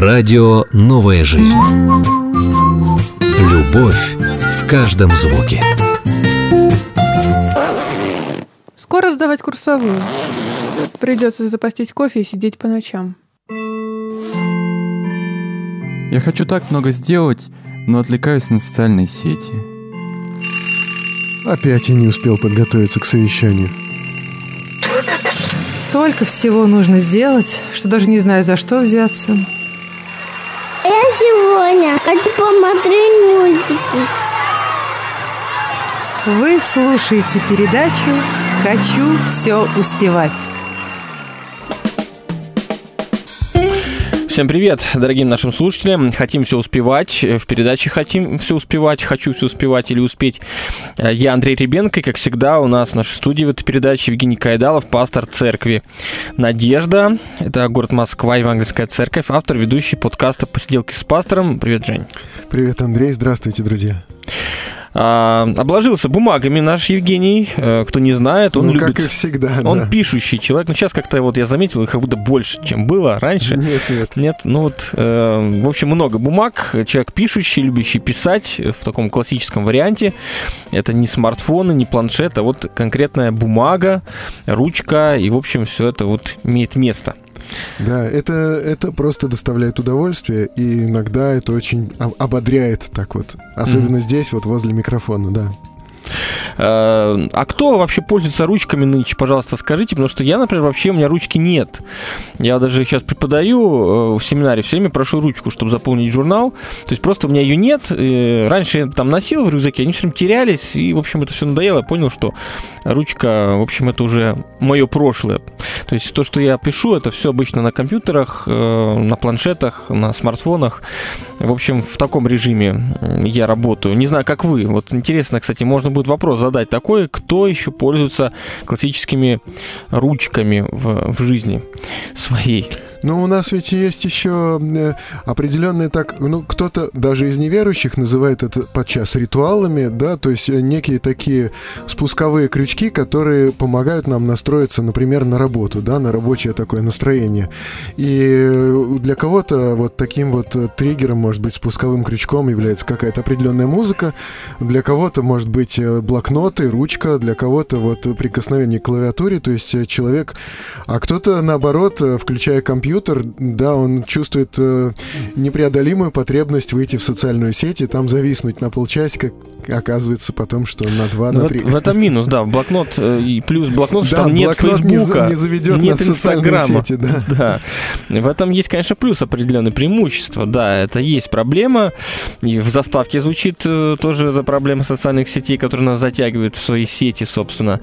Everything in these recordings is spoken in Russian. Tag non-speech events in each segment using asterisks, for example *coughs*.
Радио «Новая жизнь». Любовь в каждом звуке. Скоро сдавать курсовую. Придется запастись кофе и сидеть по ночам. Я хочу так много сделать, но отвлекаюсь на социальные сети. Опять я не успел подготовиться к совещанию. Столько всего нужно сделать, что даже не знаю, за что взяться. Я сегодня хочу посмотреть мультики. Вы слушаете передачу «Хочу все успевать». Всем привет, дорогим нашим слушателям. Хотим все успевать. В передаче «Хотим все успевать», «Хочу все успевать» или «Успеть». Я Андрей Ребенко, и, как всегда, у нас в нашей студии в этой передаче Евгений Кайдалов, пастор церкви «Надежда». Это город Москва, Евангельская церковь, автор, ведущий подкаста «Посиделки с пастором». Привет, Жень. Привет, Андрей. Здравствуйте, друзья. А, обложился бумагами наш Евгений. Э, кто не знает, он ну, любит. как и всегда, Он да. пишущий человек. Но сейчас как-то вот я заметил, их как будто больше, чем было раньше. Нет, нет. Нет, ну вот, э, в общем, много бумаг. Человек пишущий, любящий писать в таком классическом варианте. Это не смартфоны, не планшет, а вот конкретная бумага, ручка, и, в общем, все это вот имеет место. Да, это, это просто доставляет удовольствие, и иногда это очень об- ободряет так вот. Особенно здесь, вот возле микрофона, да. А кто вообще пользуется ручками нынче, пожалуйста, скажите, потому что я, например, вообще у меня ручки нет. Я даже сейчас преподаю э, в семинаре, все время прошу ручку, чтобы заполнить журнал. То есть просто у меня ее нет. Раньше я там носил в рюкзаке, они все время терялись, и, в общем, это все надоело. Я понял, что ручка, в общем, это уже мое прошлое. То есть то, что я пишу, это все обычно на компьютерах, э, на планшетах, на смартфонах. В общем, в таком режиме я работаю. Не знаю, как вы. Вот интересно, кстати, можно будет вопрос задать такой, кто еще пользуется классическими ручками в, в жизни своей. Но у нас ведь есть еще э, определенные так, ну, кто-то даже из неверующих называет это подчас ритуалами, да, то есть э, некие такие спусковые крючки, которые помогают нам настроиться, например, на работу, да, на рабочее такое настроение. И э, для кого-то вот таким вот триггером, может быть, спусковым крючком является какая-то определенная музыка, для кого-то, может быть, блокноты, ручка, для кого-то вот прикосновение к клавиатуре, то есть человек, а кто-то, наоборот, включая компьютер, да, он чувствует э, непреодолимую потребность выйти в социальную сеть и там зависнуть на полчасика, оказывается потом, что на два, Ну, на в, три. в этом минус, да. Блокнот э, и плюс блокнот, что Да, там нет блокнот не Фейсбука, не заведет нет Инстаграма. сети, да. *laughs* Да. В этом есть, конечно, плюс определенное преимущество. Да, это есть проблема. И в заставке звучит э, тоже эта проблема социальных сетей, которая нас затягивает в свои сети, собственно.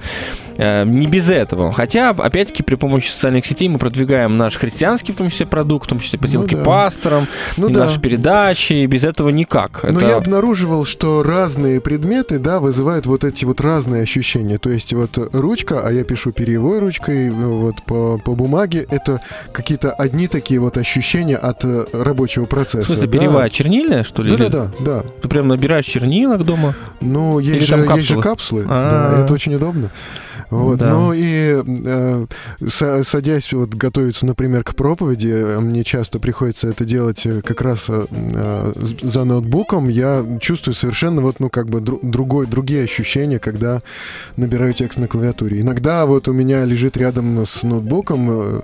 Э, Не без этого. Хотя, опять-таки, при помощи социальных сетей мы продвигаем наш христианский, в том числе, продукт, в том числе посылки да. пасторам, Ну и да. наши передачи. И без этого никак. Но Это- я обнаруживал, что разные предметы, да, вызывают вот эти вот разные ощущения. То есть вот ручка, а я пишу перьевой ручкой, вот по, по бумаге, это какие-то одни такие вот ощущения от э, рабочего процесса. В смысле, да. перьевая чернильная, что ли? Да-да-да, да. Ты прям набираешь чернилок дома? Ну, есть, Или же, там есть же капсулы? капсулы, А. да, это очень удобно. Вот. Да. Ну и э, са- садясь вот готовиться, например, к проповеди, э, мне часто приходится это делать э, как раз э, э, за ноутбуком, я чувствую совершенно вот, ну, как бы дру- другой, другие ощущения, когда набираю текст на клавиатуре. Иногда вот у меня лежит рядом с ноутбуком э,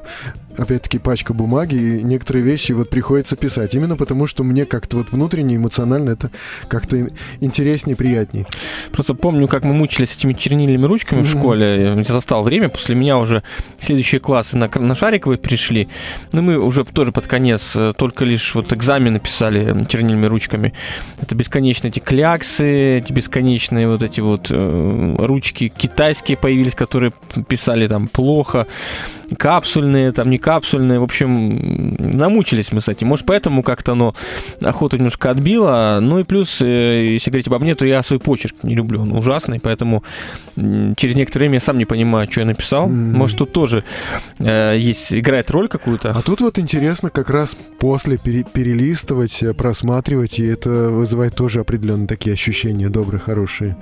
опять-таки пачка бумаги, и некоторые вещи вот приходится писать. Именно потому, что мне как-то вот внутренне, эмоционально это как-то интереснее, приятнее. Просто помню, как мы мучились этими чернильными ручками в Мгм. школе. Я застал время, после меня уже следующие классы на, на шариковые пришли. Но мы уже тоже под конец э, только лишь вот экзамены писали э, чернильными ручками. Это бесконечные эти кляксы, эти бесконечные вот эти вот э, ручки китайские появились, которые писали там плохо. Капсульные, там не капсульные. В общем, намучились мы с этим. Может, поэтому как-то оно охоту немножко отбило. Ну и плюс, э, если говорить обо мне, то я свой почерк не люблю. Он ужасный, поэтому через некоторое время я сам не понимаю, что я написал. Мгм. Может, тут тоже э, есть, играет роль какую-то. А тут вот интересно как раз после пере- перелистывать, э, просматривать, и это вызывает тоже определенные такие ощущения добрые, хорошие.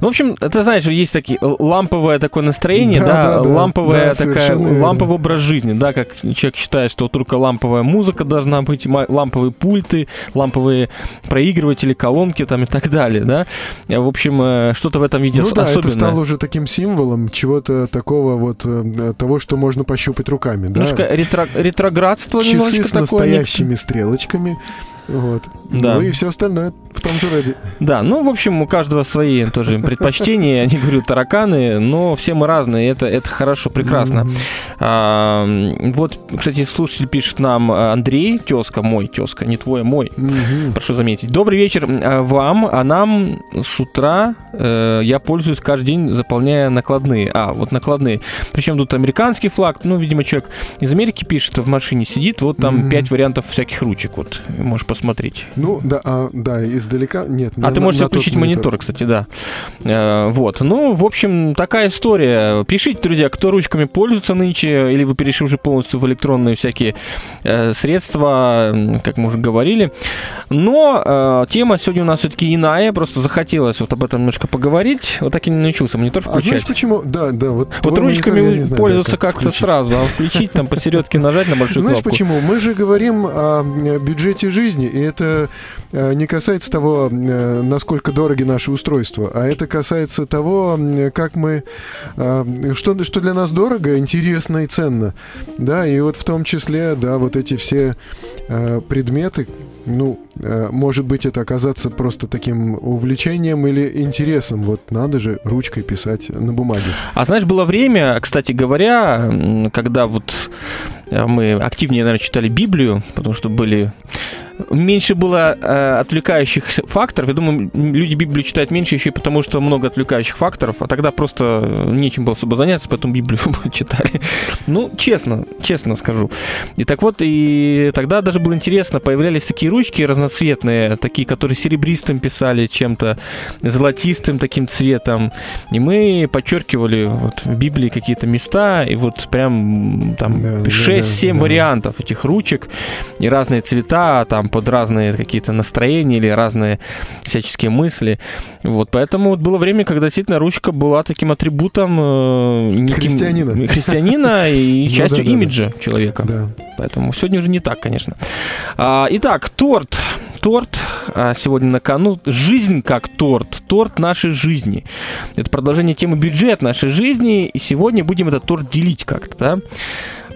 Ну, в общем, ты знаешь, есть такие ламповое такое настроение, Да, да, да, ламповая Да, такая наверное. ламповый образ жизни, да, как человек считает, что только ламповая музыка должна быть, ламповые пульты, ламповые проигрыватели, колонки там и так далее, да. Э, В общем, э, что-то в этом виде Ну ос- да, это особенное. стало уже таким символом чего-то такого вот, э, того, что можно пощупать руками, да? Немножко ретро- ретроградство Часы немножечко с такое. настоящими стрелочками, вот. Да. Ну и все остальное в том же роде. Да, ну, в общем, у каждого свои тоже предпочтения, я не говорю тараканы, но все мы разные, это, это хорошо, прекрасно. А, вот, кстати, слушатель пишет нам Андрей, тезка, мой тезка, не твой, а мой. Прошу заметить. Добрый вечер э, вам, а нам с утра э, я пользуюсь каждый день, заполняя накладные. А, вот накладные. Причем тут американский флаг, ну, видимо, человек из Америки пишет, в машине сидит, вот там пять вариантов всяких ручек, вот, можешь посмотреть. Ну, да, а, да, издалека нет. А ты можешь на тот включить монитор, кстати, да. Э, Вот. Ну, в общем, такая история. Пишите, друзья, кто ручками пользуется нынче, или вы перешли уже полностью в электронные всякие э, средства, как мы уже говорили. Но э, тема сегодня у нас все-таки иная, просто захотелось вот об этом немножко поговорить. Вот так и не научился монитор А знаешь включать. почему? Да, да, вот. вот ручками монитор да, пользоваться как как-то включить. сразу, а включить там посередке нажать на большую Знаешь кнопку. почему? Мы же говорим о бюджете жизни, и это э, не касается того, э, насколько дороги наши устройства, а это касается того, как мы, э, что, что для нас дорого, интересно и ценно. Да, и вот в том числе, да, вот эти все предметы, ну, может быть, это оказаться просто таким увлечением или интересом. Вот надо же ручкой писать на бумаге. А знаешь, было время, кстати говоря, когда вот мы активнее, наверное, читали Библию, потому что были меньше было э, отвлекающих факторов. Я думаю, люди Библию читают меньше еще и потому, что много отвлекающих факторов, а тогда просто э, нечем было особо заняться, поэтому Библию *laughs* читали. Ну, честно, честно скажу. И так вот, и тогда даже было интересно, появлялись такие ручки разноцветные, такие, которые серебристым писали чем-то, золотистым таким цветом. И мы подчеркивали вот в Библии какие-то места, и вот прям там да, 6-7 да, да. вариантов этих ручек, и разные цвета, там под разные какие-то настроения или разные всяческие мысли. Вот, поэтому вот было время, когда действительно ручка была таким атрибутом э, неким- Христианина. *laughs* христианина и *laughs* Ну частью имиджа человека. Поэтому сегодня уже не так, конечно. А, итак, торт. Торт а, сегодня на кону. Жизнь как торт. Торт нашей жизни. Это продолжение темы бюджет нашей жизни. И сегодня будем этот торт делить как-то, да?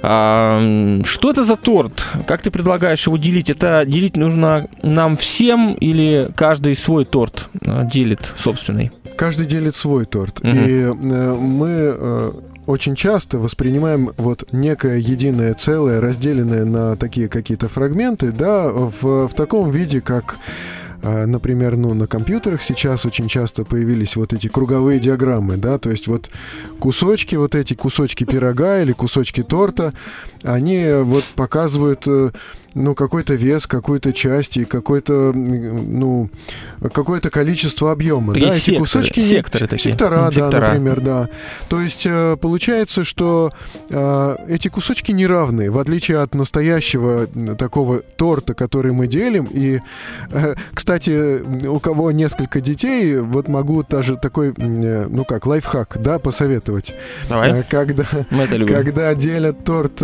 А, что это за торт? Как ты предлагаешь его делить? Это делить нужно нам всем или каждый свой торт а, делит собственный? Каждый делит свой торт. Мгм. И э, мы э, очень часто воспринимаем вот некое единое целое, разделенное на такие какие-то фрагменты, да, в, в таком виде, как Например, ну, на компьютерах сейчас очень часто появились вот эти круговые диаграммы, да, то есть вот кусочки, вот эти кусочки пирога или кусочки торта, они вот показывают, э, ну, какой-то вес, какую-то часть и какой-то, ну, какое-то количество объема. Такие да, эти секторы, кусочки не- секторы такие. Сектора, Ну, да, сектора. например, да. То есть э, получается, что э, эти кусочки неравные, в отличие от настоящего такого торта, который мы делим. И, э, кстати, у кого несколько детей, вот могу даже такой, ну как, лайфхак, да, посоветовать. Давай, Когда мы это любим. когда делят торт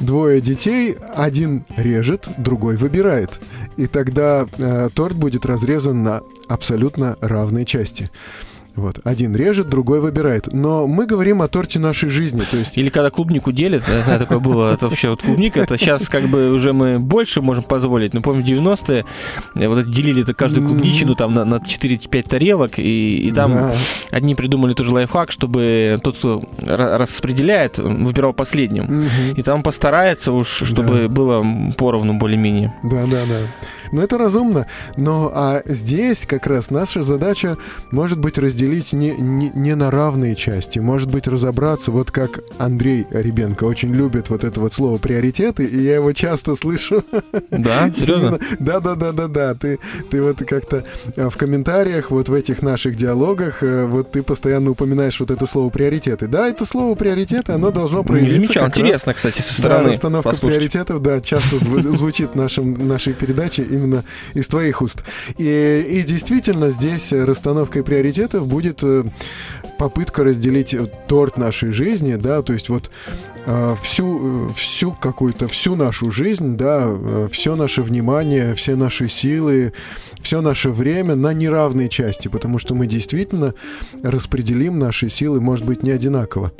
двое детей, один режет, другой выбирает. И тогда э, торт будет разрезан на абсолютно равные части. Вот. Один режет, другой выбирает. Но мы говорим о торте нашей жизни. То есть Или когда клубнику делят, я знаю, такое было, это вообще вот клубника, это сейчас как бы уже мы больше можем позволить, но помню 90-е, э, вот делили это каждую клубничину там на, на 4-5 тарелок, и, и там да. одни придумали тоже лайфхак, чтобы тот, кто ра- распределяет, выбирал последним. Мгм. И там постарается уж, чтобы Да. было поровну более-менее. Да, да, да. Но это разумно. Но а здесь как раз наша задача может быть разделить не, не, не на равные части, может быть разобраться, вот как Андрей Ребенко очень любит вот это вот слово приоритеты, и я его часто слышу. Да, серьезно? Да, да, да, да, да. Ты, ты вот как-то э, в комментариях, вот в этих наших диалогах, э, вот ты постоянно упоминаешь вот это слово приоритеты. Да, это слово приоритеты, оно должно Не проявиться. замечал. как раз- Интересно, кстати, со да, стороны. расстановка послушать. приоритетов, да, часто зву- *laughs* звучит в нашей передаче именно из твоих уст. И, и действительно, здесь расстановкой приоритетов будет э, попытка разделить э, торт нашей жизни, да, то есть вот э, всю, всю какую-то, всю нашу жизнь, да, все наше внимание, все наши силы, все наше время на неравные части, потому что мы действительно распределим наши силы, может быть, не одинаково.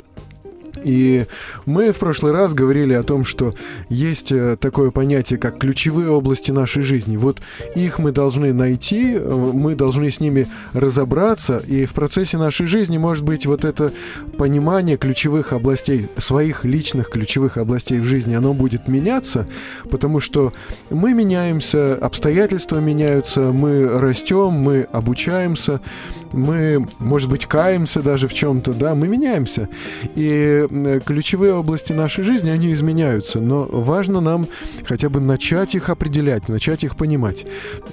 И мы в прошлый раз говорили о том, что есть э, такое понятие, как ключевые области нашей жизни. Вот их мы должны найти, э, мы должны с ними разобраться, и в процессе нашей жизни, может быть, вот это понимание ключевых областей, своих личных ключевых областей в жизни, оно будет меняться, потому что мы меняемся, обстоятельства меняются, мы растем, мы обучаемся, мы, может быть, каемся даже в чем-то, да, мы меняемся. И э, ключевые области нашей жизни, они изменяются, но важно нам хотя бы начать их определять, начать их понимать.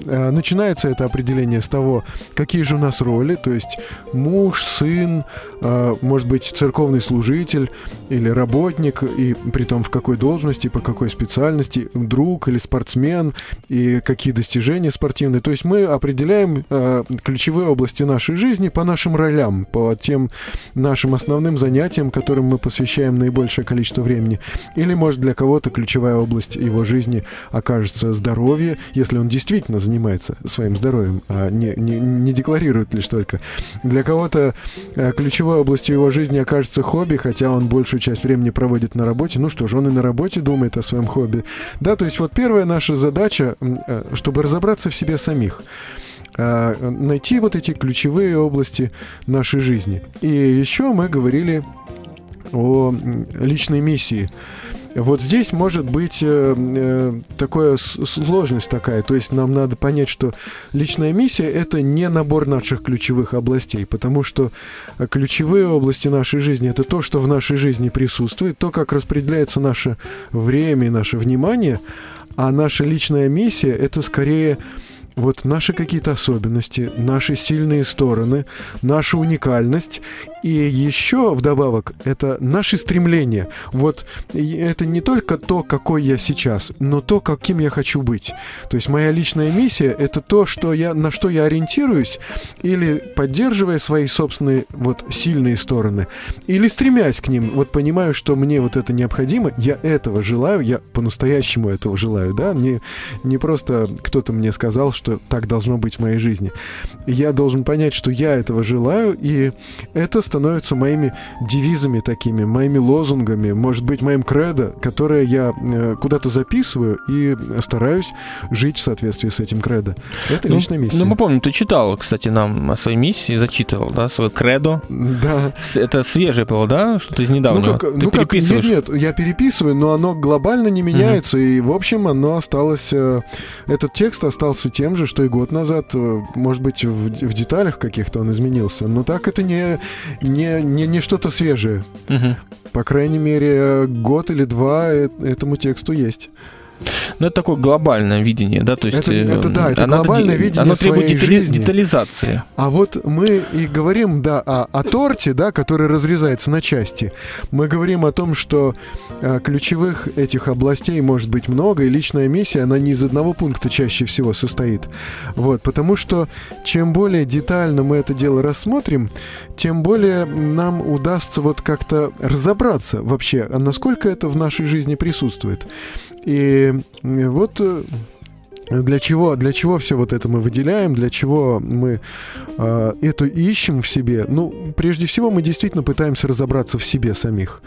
Э, Начинается это определение с того, какие же у нас роли, то есть муж, сын, э, может быть, церковный служитель или работник, и при том в какой должности, по какой специальности, друг или спортсмен, и какие достижения спортивные. То есть мы определяем э, ключевые области нашей жизни по нашим ролям, по тем нашим основным занятиям, которым мы посвящаем наибольшее количество времени. Или, может, для кого-то ключевая область его жизни окажется здоровье, если он действительно занимается своим здоровьем, а не, не, не декларирует лишь только. Для кого-то э, ключевой областью его жизни окажется хобби, хотя он большую часть времени проводит на работе. Ну что ж, он и на работе думает о своем хобби. Да, то есть вот первая наша задача, э, чтобы разобраться в себе самих э, найти вот эти ключевые области нашей жизни. И еще мы говорили о личной миссии. Вот здесь может быть э, э, такая сложность такая, то есть нам надо понять, что личная миссия это не набор наших ключевых областей, потому что ключевые области нашей жизни это то, что в нашей жизни присутствует, то, как распределяется наше время и наше внимание, а наша личная миссия это скорее вот наши какие-то особенности, наши сильные стороны, наша уникальность. И еще вдобавок, это наши стремления. Вот это не только то, какой я сейчас, но то, каким я хочу быть. То есть моя личная миссия — это то, что я, на что я ориентируюсь, или поддерживая свои собственные вот сильные стороны, или стремясь к ним. Вот понимаю, что мне вот это необходимо, я этого желаю, я по-настоящему этого желаю, да, не, не просто кто-то мне сказал, что так должно быть в моей жизни. Я должен понять, что я этого желаю, и это становится моими девизами такими, моими лозунгами, может быть, моим кредо, которое я э, куда-то записываю и стараюсь жить в соответствии с этим кредо. Это Ну, личная миссия. Ну, мы помним, ты читал, кстати, нам о своей миссии, зачитывал, да, свое кредо. Да. Это свежее было, да, что-то из Ну недавнего? как, ты ну как, нет, нет, я переписываю, но оно глобально не меняется, и в общем оно осталось, э, этот текст остался тем же, что и год назад, э, может быть в, в деталях каких-то он изменился, но так это не не не, не что-то свежее, Мгм. по крайней мере э, год или два э- этому тексту есть. Ну, это такое глобальное видение, да, то есть... Это- э, это да, это а надо глобальное де- видение Оно требует детали- жизни. детализации. А вот мы и говорим, да, о, о торте, да, который разрезается на части. Мы говорим о том, что э, ключевых этих областей может быть много, и личная миссия, она не из одного пункта чаще всего состоит. Вот, потому что чем более детально мы это дело рассмотрим, тем более нам удастся вот как-то разобраться вообще, а насколько это в нашей жизни присутствует. И э, вот э, для чего, для чего все вот это мы выделяем, для чего мы э, это ищем в себе? Ну, прежде всего, мы действительно пытаемся разобраться в себе самих.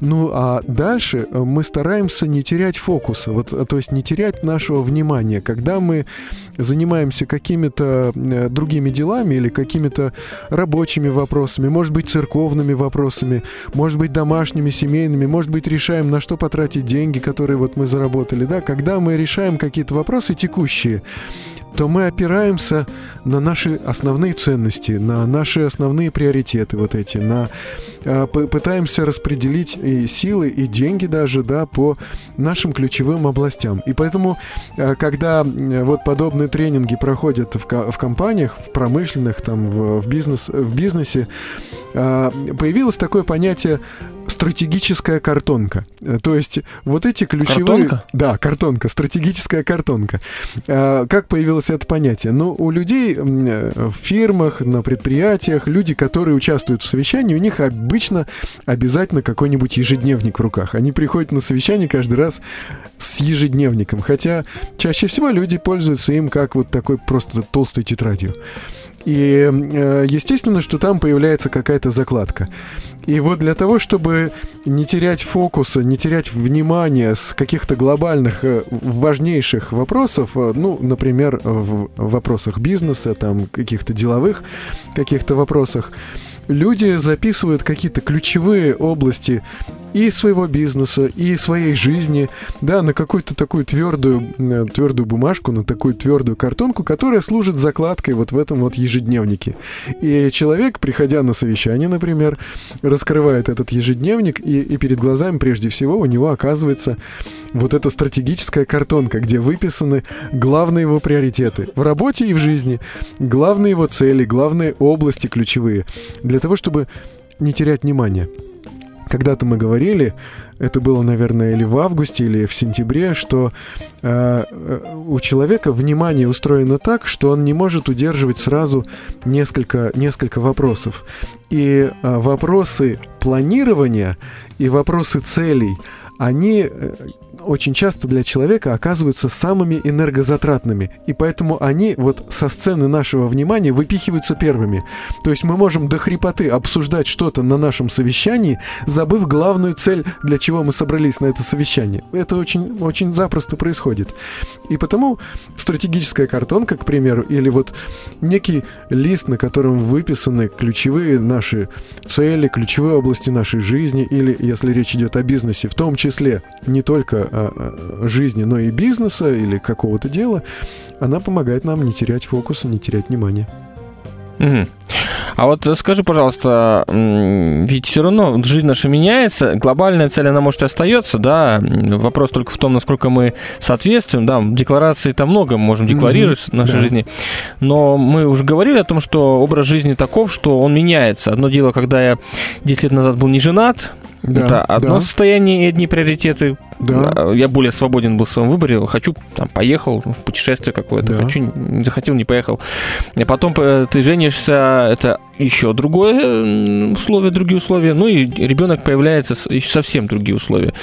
Ну, а дальше э, мы стараемся не терять фокуса, вот, э, то есть не терять нашего внимания. Когда мы занимаемся какими-то э, другими делами или какими-то рабочими вопросами, может быть, церковными вопросами, может быть, домашними, семейными, может быть, решаем, на что потратить деньги, которые вот мы заработали, да, когда мы решаем какие-то вопросы текущие, то мы опираемся на наши основные ценности, на наши основные приоритеты вот эти, на п- пытаемся распределить и силы, и деньги даже, да, по нашим ключевым областям. И поэтому, э, когда вот подобные тренинги проходят в, в компаниях, в промышленных, там, в, в бизнес, в бизнесе, э, появилось такое понятие стратегическая картонка. Э, То есть вот эти ключевые... Картонка? Да, картонка, стратегическая картонка. А, Как появилось это понятие? Ну, у людей э, в фирмах, на предприятиях, люди, которые участвуют в совещании, у них обычно обязательно какой-нибудь ежедневник в руках. Они приходят на совещание каждый раз с ежедневником. Хотя чаще всего люди пользуются им как вот такой просто толстой тетрадью. И э, естественно, что там появляется какая-то закладка. И вот для того, чтобы не терять фокуса, не терять внимания с каких-то глобальных, э, важнейших вопросов, э, ну, например, в вопросах бизнеса, там, каких-то деловых каких-то вопросах, люди записывают какие-то ключевые области и своего бизнеса, и своей жизни, да, на какую-то такую твердую, э, твердую бумажку, на такую твердую картонку, которая служит закладкой вот в этом вот ежедневнике. И человек, приходя на совещание, например, раскрывает этот ежедневник, и, и перед глазами прежде всего у него оказывается вот эта стратегическая картонка, где выписаны главные его приоритеты в работе и в жизни, главные его цели, главные области ключевые, для того, чтобы не терять внимание. Когда-то мы говорили, это было, наверное, или в августе, или в сентябре, что э, э, у человека внимание устроено так, что он не может удерживать сразу несколько, несколько вопросов. И э, вопросы планирования и вопросы целей, они э, очень часто для человека оказываются самыми энергозатратными. И поэтому они вот со сцены нашего внимания выпихиваются первыми. То есть мы можем до хрипоты обсуждать что-то на нашем совещании, забыв главную цель, для чего мы собрались на это совещание. Это очень, очень запросто происходит. И потому стратегическая картонка, к примеру, или вот некий лист, на котором выписаны ключевые наши цели, ключевые области нашей жизни, или, если речь идет о бизнесе, в том числе не только жизни, но и бизнеса или какого-то дела, она помогает нам не терять фокуса, не терять внимания. Мгм. А вот скажи, пожалуйста, ведь все равно жизнь наша меняется, глобальная цель, она может и остается, да, вопрос только в том, насколько мы соответствуем, да, декларации там много мы можем декларировать в нашей да. жизни, но мы уже говорили о том, что образ жизни таков, что он меняется. Одно дело, когда я 10 лет назад был не женат, Да, это одно да. состояние и одни приоритеты. Да. А, Я более свободен был в своем выборе. Хочу, там, поехал в путешествие какое-то. Да. Хочу, не захотел, не поехал. И потом э, ты женишься, это еще другое условие, другие условия. Ну и ребенок появляется, еще совсем другие условия.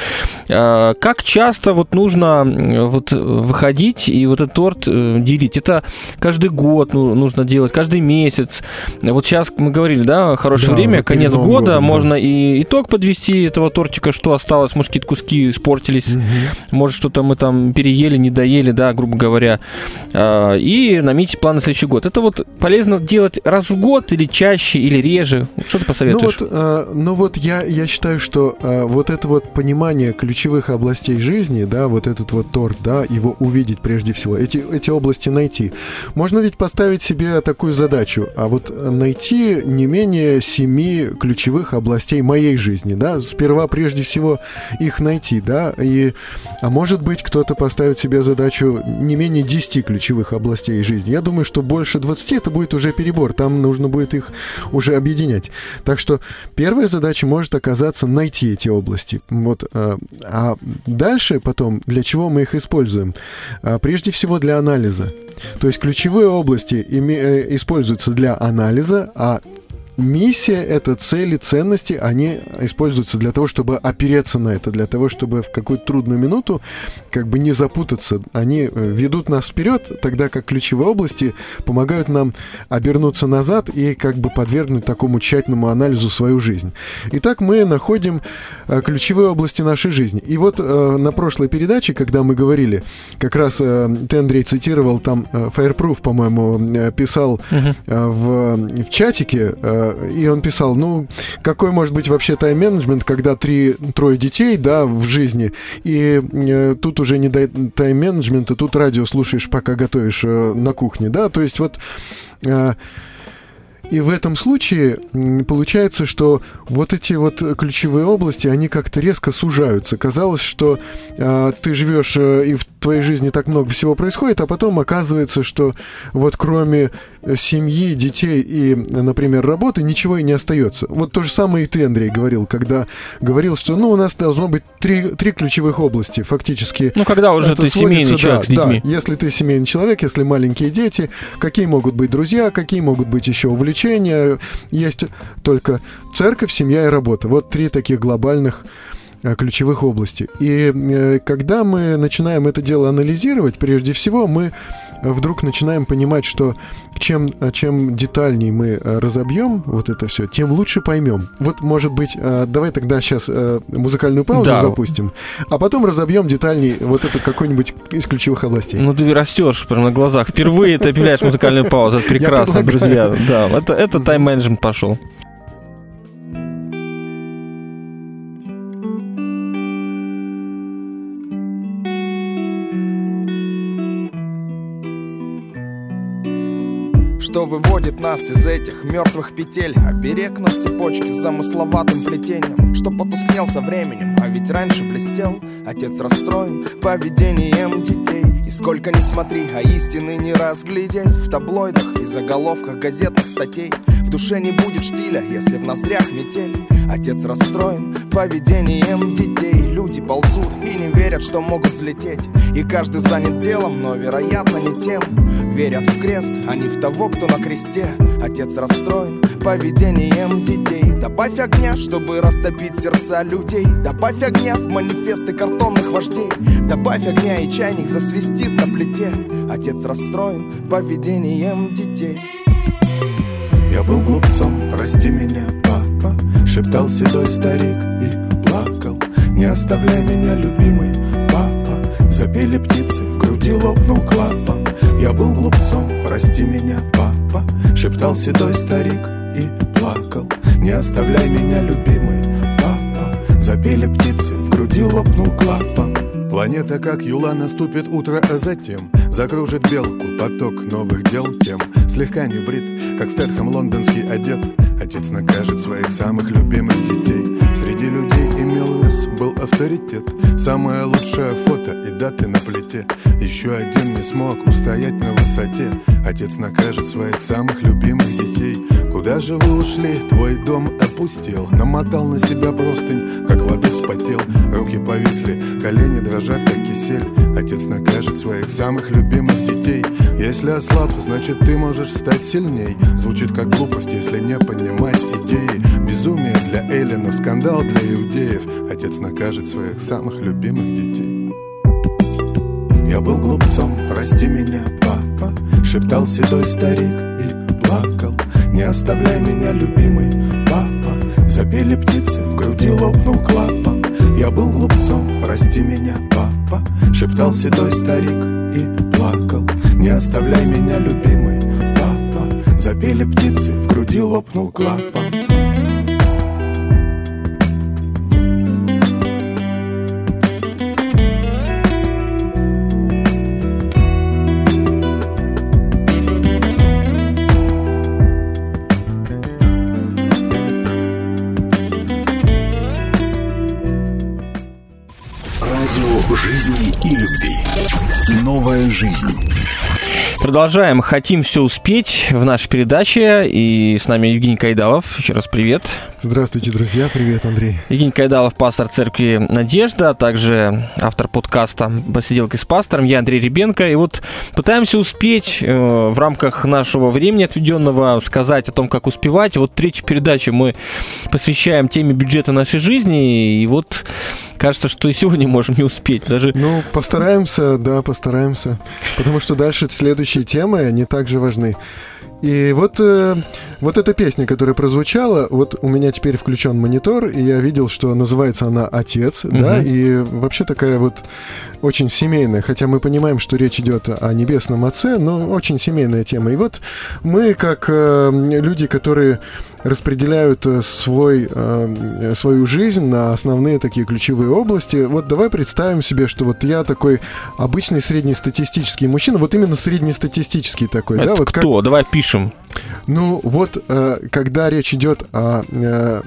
А, Как часто вот нужно вот выходить и вот этот торт э, делить? Это каждый год ну, нужно делать, каждый месяц. Вот сейчас мы говорили, да, хорошее Да, время, вот конец года, годом, да. можно и итог подвести этого тортика, что осталось, может, какие-то куски испортились, может, что-то мы там переели, не доели, да, грубо говоря, А, и наметить план на следующий год. Это вот полезно делать раз в год или чаще, или реже? Что ты Ну посоветуешь? вот, э, ну вот я, я считаю, что э, вот это вот понимание ключевых областей жизни, да, вот этот вот торт, да, его увидеть прежде всего, эти, эти области найти. Можно ведь поставить себе такую задачу, а вот найти не менее семи ключевых областей моей жизни, да, сперва прежде всего их найти, да, и, а может быть кто-то поставит себе задачу не менее 10 ключевых областей жизни. Я думаю, что больше 20 это будет уже перебор, там нужно будет их уже объединять. Так что первая задача может оказаться найти эти области. Вот, а, а дальше потом для чего мы их используем? А, прежде всего для анализа. То есть ключевые области э, используются для анализа, а миссия, это цели, ценности, они используются для того, чтобы опереться на это, для того, чтобы в какую-то трудную минуту как бы не запутаться. Они э, ведут нас вперед, тогда как ключевые области помогают нам обернуться назад и как бы подвергнуть такому тщательному анализу свою жизнь. Итак, мы находим э, ключевые области нашей жизни. И вот э, на прошлой передаче, когда мы говорили, как раз э, ты, Андрей, цитировал там э, Fireproof, по-моему, э, писал э, в, в чатике, и он писал, ну, какой может быть вообще тайм-менеджмент, когда три, трое детей, да, в жизни, и э, тут уже не до тайм-менеджмента, тут радио слушаешь, пока готовишь э, на кухне, да, то есть вот... э, И в этом случае получается, что вот эти вот ключевые области, они как-то резко сужаются. Казалось, что а, ты живешь э, и в твоей жизни так много всего происходит, а потом оказывается, что вот кроме э, семьи, детей и, э, например, работы ничего и не остается. Вот то же самое и ты, Андрей, говорил, когда говорил, что ну у нас должно быть три, три ключевых области, фактически. Ну, когда уже ты семейный сводится, человек с да, детьми. да, если ты семейный человек, если маленькие дети, какие могут быть друзья, какие могут быть еще увлечения. Есть только церковь, семья и работа. Вот три таких глобальных э, ключевых области. И э, когда мы начинаем это дело анализировать, прежде всего мы вдруг начинаем понимать, что чем, э, чем детальней мы э, разобьем вот это все, тем лучше поймем. Вот, может быть, э, давай тогда сейчас музыкальную паузу Да. запустим, а потом разобьем детальней вот это какой-нибудь из ключевых областей. Ну, ты растешь прямо на глазах. Впервые ты объявляешь музыкальную паузу. Это прекрасно, друзья. Да, это, это тайм-менеджмент пошел. Что выводит нас из этих мертвых петель. Оберег на цепочке замысловатым плетением Что потускнел со временем, а ведь раньше блестел Отец расстроен поведением детей. И сколько ни смотри, а истины не разглядеть. В таблоидах и заголовках газетных статей В душе не будет штиля, если в ноздрях метель. Отец расстроен поведением детей. Люди ползут и не верят, что могут взлететь. И каждый занят делом, но вероятно не тем. Верят в крест, а не в того, кто на кресте Отец расстроен поведением детей. Добавь огня, чтобы растопить сердца людей. Добавь огня в манифесты картонных вождей. Добавь огня и чайник засвистит на плите. Отец расстроен поведением детей. Я был глупцом, прости меня, папа Шептал седой старик и плакал. Не оставляй меня, любимый папа Запели птицы, в груди лопнул клапан Я был глупцом, прости меня, папа Шептал седой старик и плакал. Не оставляй меня, любимый папа Запели птицы, в груди лопнул клапан. Планета как юла наступит утро, а затем Закружит белку поток новых дел тем. Слегка не брит, как Стэтхэм лондонский одет Отец накажет своих самых любимых детей. Среди людей имел вес, был авторитет. Самое лучшее фото и даты на плите. Еще один не смог устоять на высоте. Отец накажет своих самых любимых детей. Куда же вы ушли? Твой дом опустел. Намотал на себя простынь, как в вспотел. Руки повисли, колени дрожат, как кисель. Отец накажет своих самых любимых детей. Если ослаб, значит ты можешь стать сильней. Звучит как глупость, если не понимать идеи Безумие для эллинов, скандал для иудеев. Отец накажет своих самых любимых детей. Я был глупцом, прости меня, папа Шептал седой старик и плакал. Не оставляй меня, любимый папа. Запели птицы, в груди лопнул клапан. Я был глупцом, прости меня, папа Шептал седой старик и плакал. Не оставляй меня, любимый папа. Запели птицы, в груди лопнул клапан жизнь. Продолжаем. Хотим все успеть в нашей передаче. И с нами Евгений Кайдалов. Еще раз привет. Здравствуйте, друзья. Привет, Андрей. Евгений Кайдалов, пастор церкви «Надежда», а также автор подкаста «Посиделки с пастором». Я Андрей Ребенко. И вот пытаемся успеть э, в рамках нашего времени отведенного сказать о том, как успевать. Вот третью передачу мы посвящаем теме бюджета нашей жизни. И вот кажется, что и сегодня можем не успеть. Даже Ну, постараемся, да, постараемся. Потому что дальше следующие темы, не так же важны. И вот, э, вот эта песня, которая прозвучала, вот у меня теперь включен монитор, и я видел, что называется она «Отец», да, Мгм. и вообще такая вот очень семейная, хотя мы понимаем, что речь идет о небесном отце, но очень семейная тема. И вот мы, как э, люди, которые распределяют э, свой, э, свою жизнь на основные такие ключевые области. Вот давай представим себе, что вот я такой обычный среднестатистический мужчина, вот именно среднестатистический такой, Это да? Вот кто? Давай пишем. ну вот, э, когда речь идет о э,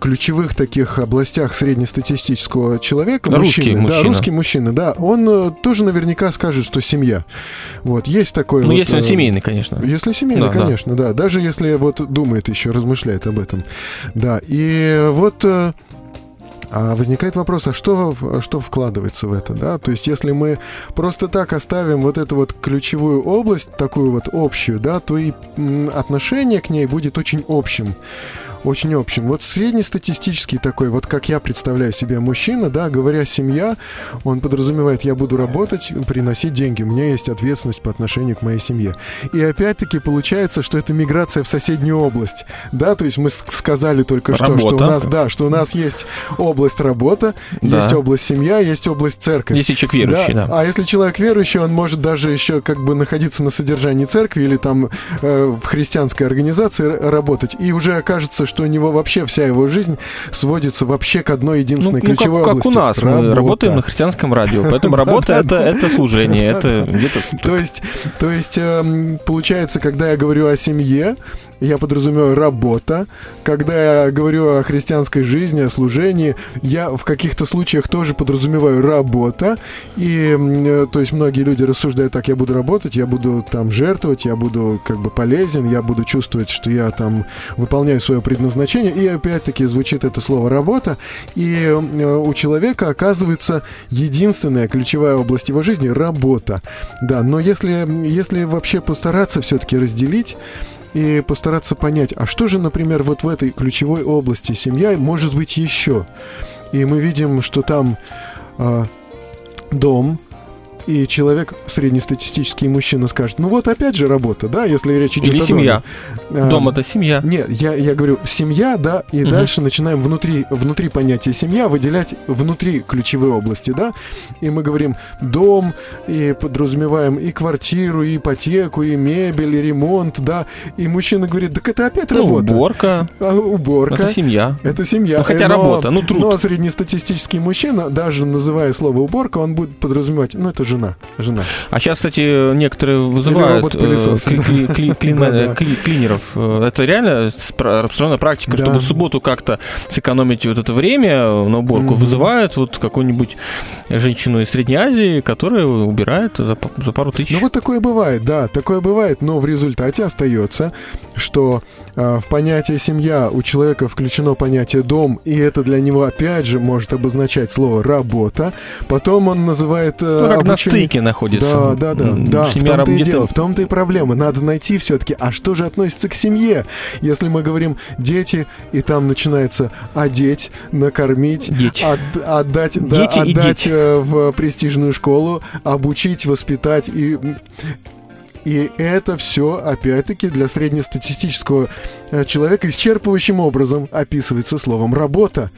ключевых таких областях среднестатистического человека, Русский мужчины, да, мужчина. русский мужчина, да, он э, тоже наверняка скажет, что семья. Вот, есть такой Ну, вот, если он э, семейный, конечно. Если семейный, Да, да. конечно, да. Даже если вот думает еще, размышляет об этом. Да, и вот э, а возникает вопрос, а что, что вкладывается в это, да? То есть, если мы просто так оставим вот эту вот ключевую область, такую вот общую, да, то и отношение к ней будет очень общим. Очень общим. Вот среднестатистический такой, вот как я представляю себе мужчина, да, говоря семья, он подразумевает, я буду работать, приносить деньги, у меня есть ответственность по отношению к моей семье. И опять-таки получается, что это миграция в соседнюю область, да, то есть мы сказали только что, что у Работа. нас, да, что у нас есть область работа, Да. есть область семья, есть область церковь. Если человек верующий, да. А если человек верующий, он может даже еще как бы находиться на содержании церкви или там э, в христианской организации работать, и уже окажется, что у него вообще вся его жизнь сводится вообще к одной Ну, единственной ну, как, ключевой как у области. нас, мы Работа. работаем на христианском радио, *laughs* поэтому работа это, это служение, это где-то То есть, то есть эм, получается, когда я говорю о семье, я подразумеваю работа. Когда я говорю о христианской жизни, о служении, я в каких-то случаях тоже подразумеваю работа. И, э, то есть, многие люди рассуждают так, я буду работать, я буду там жертвовать, я буду как бы полезен, я буду чувствовать, что я там выполняю свое предназначение. И опять-таки звучит это слово работа. И э, у человека оказывается единственная ключевая область его жизни – работа. Да, но если, если вообще постараться все-таки разделить и постараться понять, а что же, например, вот в этой ключевой области семья может быть еще? И мы видим, что там а, дом, и человек, среднестатистический мужчина, скажет, ну вот опять же работа, да, если речь идет Или о семья. доме. А, Дом это семья. нет, я, я говорю семья, да, и Мгм. дальше начинаем внутри, внутри понятия семья выделять внутри ключевые области, да, и мы говорим дом, и подразумеваем и квартиру, и ипотеку, и мебель, и ремонт, да, и мужчина говорит, так это опять Ну, работа. уборка. А, уборка. Это семья. Это семья. Ну, хотя но- работа, ну, труд. Но среднестатистический мужчина, даже называя слово уборка, он будет подразумевать, ну, это жена, жена. А сейчас, кстати, некоторые вызывают э, кли- кли- кли- *laughs* клин- Да, да. кли- клинеров. Э, Это реально распространенная практика, Да. чтобы в субботу как-то сэкономить вот это время на уборку. Вызывают вот какую-нибудь женщину из Средней Азии, которая убирает за, пару тысяч. Ну вот такое бывает, да, такое бывает, но в результате остается, что э, в понятие семья у человека включено понятие дом, и это для него опять же может обозначать слово работа. Потом он называет э, Ну, как обучение- стыке находится. Да, да, да, да. В том-то и дело, в том-то и проблема. Надо найти все-таки, а что же относится к семье? Если мы говорим дети, и там начинается одеть, накормить, Дети. от- отдать, да, Дети и отдать дети. э, в престижную школу, обучить, воспитать и и это все, опять-таки, для среднестатистического э, человека исчерпывающим образом описывается словом «работа».